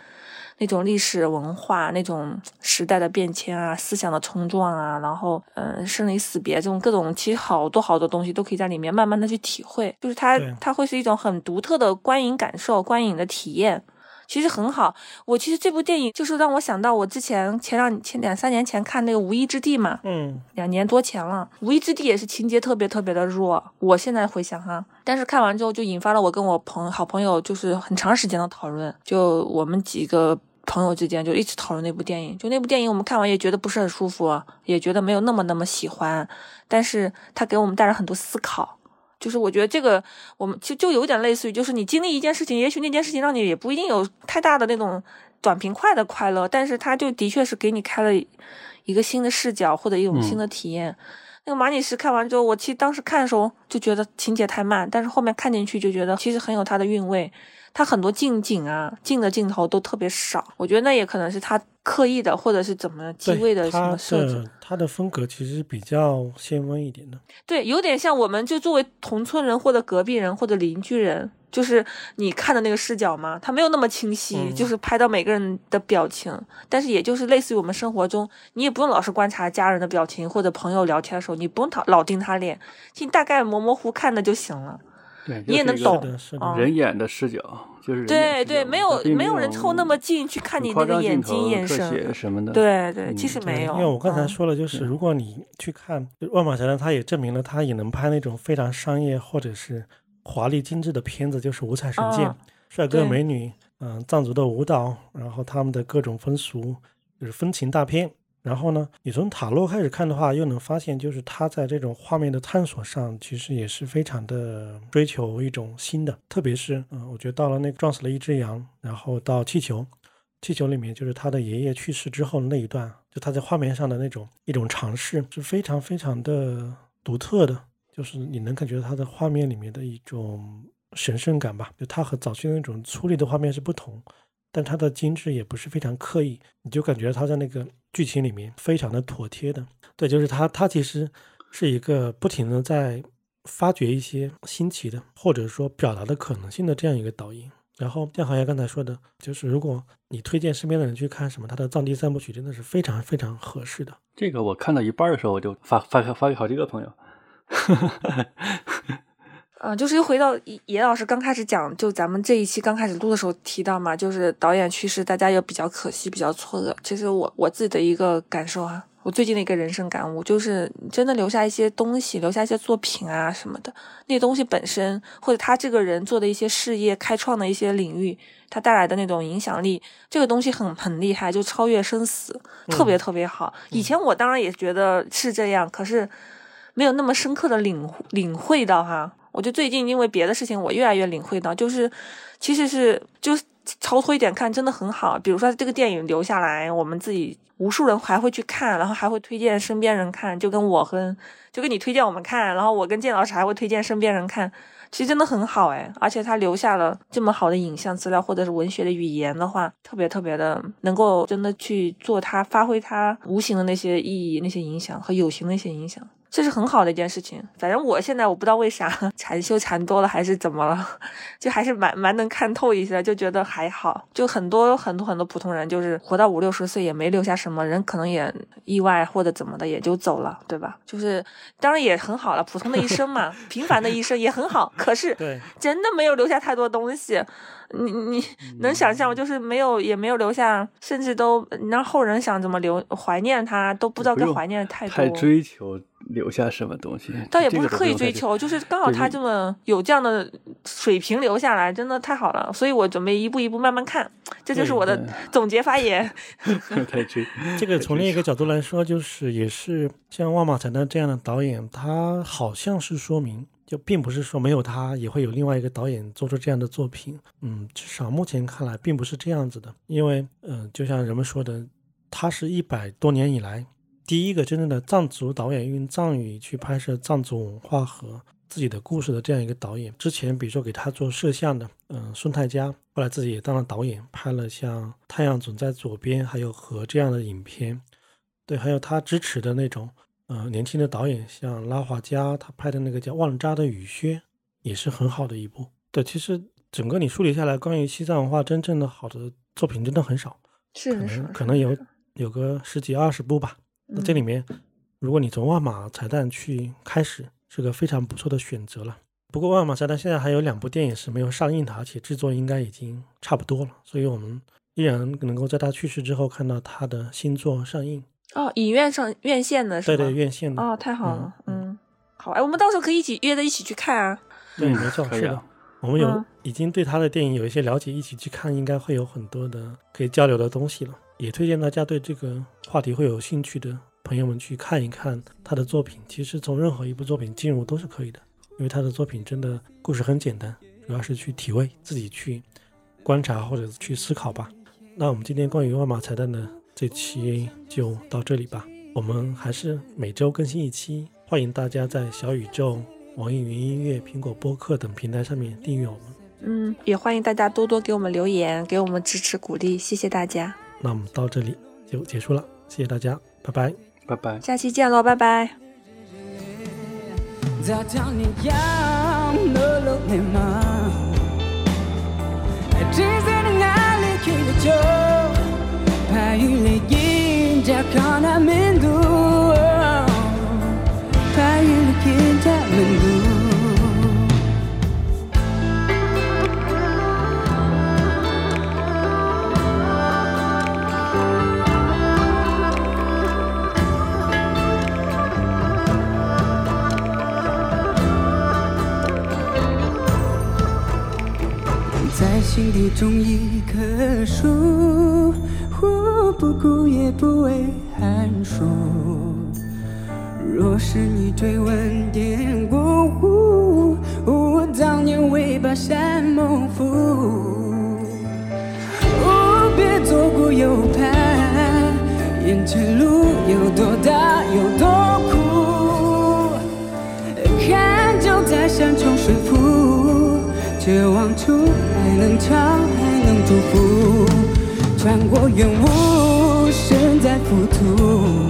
那种历史文化、那种时代的变迁啊、思想的冲撞啊，然后嗯、呃生离死别这种各种其实好多好多东西都可以在里面慢慢的去体会，就是它它会是一种很独特的观影感受、观影的体验。其实很好，我其实这部电影就是让我想到我之前前两前两三年前看那个《无依之地》嘛，嗯两年多前了，《无依之地》也是情节特别特别的弱。我现在回想哈，但是看完之后就引发了我跟我朋好朋友就是很长时间的讨论，就我们几个朋友之间就一直讨论那部电影。就那部电影我们看完也觉得不是很舒服，也觉得没有那么那么喜欢，但是它给我们带来很多思考。就是我觉得这个，我们就就有点类似于，就是你经历一件事情，也许那件事情让你也不一定有太大的那种短平快的快乐，但是它就的确是给你开了一个新的视角或者一种新的体验。那个马女士看完之后，我其实当时看的时候就觉得情节太慢，但是后面看进去就觉得其实很有它的韵味。它很多近景啊，近的镜头都特别少，我觉得那也可能是他刻意的，或者是怎么机位的什么设置。他的风格其实比较先锋一点的。对，有点像我们就作为同村人或者隔壁人或者邻居人，就是你看的那个视角嘛，它没有那么清晰，就是拍到每个人的表情，但是也就是类似于我们生活中，你也不用老是观察家人的表情或者朋友聊天的时候，你不用老老盯他脸，其实大概模模糊看的就行了。对，你也能懂，人眼的视角就是对对，没有没有人凑那么近去看你那个眼睛眼神什么的，对对，其实没有。因为我刚才说了，就是如果你去看万马才旦，他也证明了他也能拍那种非常商业或者是华丽精致的片子，就是五彩神剑，帅哥美女，嗯，藏族的舞蹈，然后他们的各种风俗，就是风情大片。然后呢，你从塔洛开始看的话，又能发现，就是他在这种画面的探索上，其实也是非常的追求一种新的。特别是，嗯，我觉得到了那个撞死了一只羊，然后到气球，气球里面就是他的爷爷去世之后的那一段，就他在画面上的那种一种尝试，是非常非常的独特的。就是你能感觉到他的画面里面的一种神圣感吧？就他和早期那种粗粝的画面是不同。但它的精致也不是非常刻意，你就感觉它在那个剧情里面非常的妥帖的。对，就是他，他其实是一个不停的在发掘一些新奇的，或者说表达的可能性的这样一个导演。然后像好像刚才说的，就是如果你推荐身边的人去看什么，他的藏地三部曲真的是非常非常合适的。这个我看到一半的时候，我就发发发给好几个朋友。嗯，就是又回到野老师刚开始讲，就咱们这一期刚开始录的时候提到嘛，就是导演去世，大家又比较可惜，比较错愕。其实我我自己的一个感受啊，我最近的一个人生感悟，就是真的留下一些东西，留下一些作品啊什么的，那些东西本身，或者他这个人做的一些事业、开创的一些领域，他带来的那种影响力，这个东西很很厉害，就超越生死，特别特别好。以前我当然也觉得是这样，可是没有那么深刻的领领会到哈。我就最近因为别的事情，我越来越领会到，就是其实是就是超脱一点看，真的很好。比如说这个电影留下来，我们自己无数人还会去看，然后还会推荐身边人看，就跟我跟就跟你推荐我们看，然后我跟建老师还会推荐身边人看，其实真的很好哎。而且他留下了这么好的影像资料或者是文学的语言的话，特别特别的能够真的去做他发挥他无形的那些意义、那些影响和有形的一些影响。这是很好的一件事情。反正我现在我不知道为啥 禅修禅多了还是怎么了，就还是蛮蛮能看透一些，就觉得还好。就很多很多很多普通人，就是活到五六十岁也没留下什么，人可能也意外或者怎么的也就走了，对吧？就是当然也很好了，普通的一生嘛，平凡的一生也很好。可是真的没有留下太多东西。你你能想象吗？就是没有，也没有留下，甚至都让后人想怎么留怀念他，都不知道该怀念太多。太追求留下什么东西，倒也不是刻意追求，就是刚好他这么有这样的水平留下来，真的太好了。所以我准备一步一步慢慢看，这就是我的总结发言。太追，这个从另一个角度来说，就是也是像万马才旦这样的导演，他好像是说明。就并不是说没有他也会有另外一个导演做出这样的作品，嗯，至少目前看来并不是这样子的，因为，嗯，就像人们说的，他是一百多年以来第一个真正的藏族导演用藏语去拍摄藏族文化和自己的故事的这样一个导演。之前比如说给他做摄像的，嗯，孙泰嘉，后来自己也当了导演，拍了像《太阳总在左边》还有和这样的影片，对，还有他支持的那种。呃，年轻的导演像拉华加，他拍的那个叫《旺扎的雨靴》，也是很好的一部。对，其实整个你梳理下来，关于西藏文化真正的好的作品真的很少，是可能可能有有个十几二十部吧。那这里面，如果你从万马彩蛋去开始，是个非常不错的选择了。不过万马彩蛋现在还有两部电影是没有上映的，而且制作应该已经差不多了，所以我们依然能够在他去世之后看到他的新作上映。哦，影院上院线的是吧？对对，院线的。哦，太好了，嗯，好，哎，我们到时候可以一起约着一起去看啊。对，没错，是的。我们有已经对他的电影有一些了解，一起去看，应该会有很多的可以交流的东西了。也推荐大家对这个话题会有兴趣的朋友们去看一看他的作品。其实从任何一部作品进入都是可以的，因为他的作品真的故事很简单，主要是去体味，自己去观察或者去思考吧。那我们今天关于万马彩蛋的这期就到这里吧。我们还是每周更新一期，欢迎大家在小宇宙、网易云音乐、苹果播客等平台上面订阅我们。嗯，也欢迎大家多多给我们留言，给我们支持鼓励，谢谢大家。那我们到这里就结束了，谢谢大家，拜拜。拜拜。下期见喽，拜拜。Za tani yam no lo me ma Jizen ngali kile cho Pa yule yin ja kana mendu Pa yule kin ja mendu “在心底种一棵树，不哭也不为寒暑。若是你追问典故，我当年为跋山猛虎。哦，别左顾右盼，眼前路有多大有多苦。看就在山穷水复，绝望处还能唱，还能祝福。穿过远雾，在浮屠，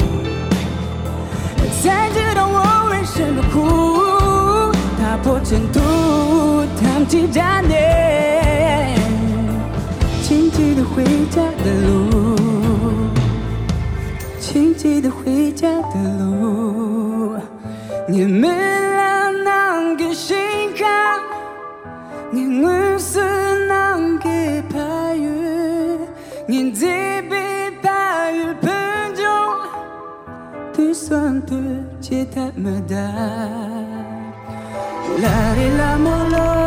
才知道我人生的苦。踏破尘土，趟起渣念，请记得回家的路，请记得回家的路。你没对酸对解太没的，啦哩啦么咯。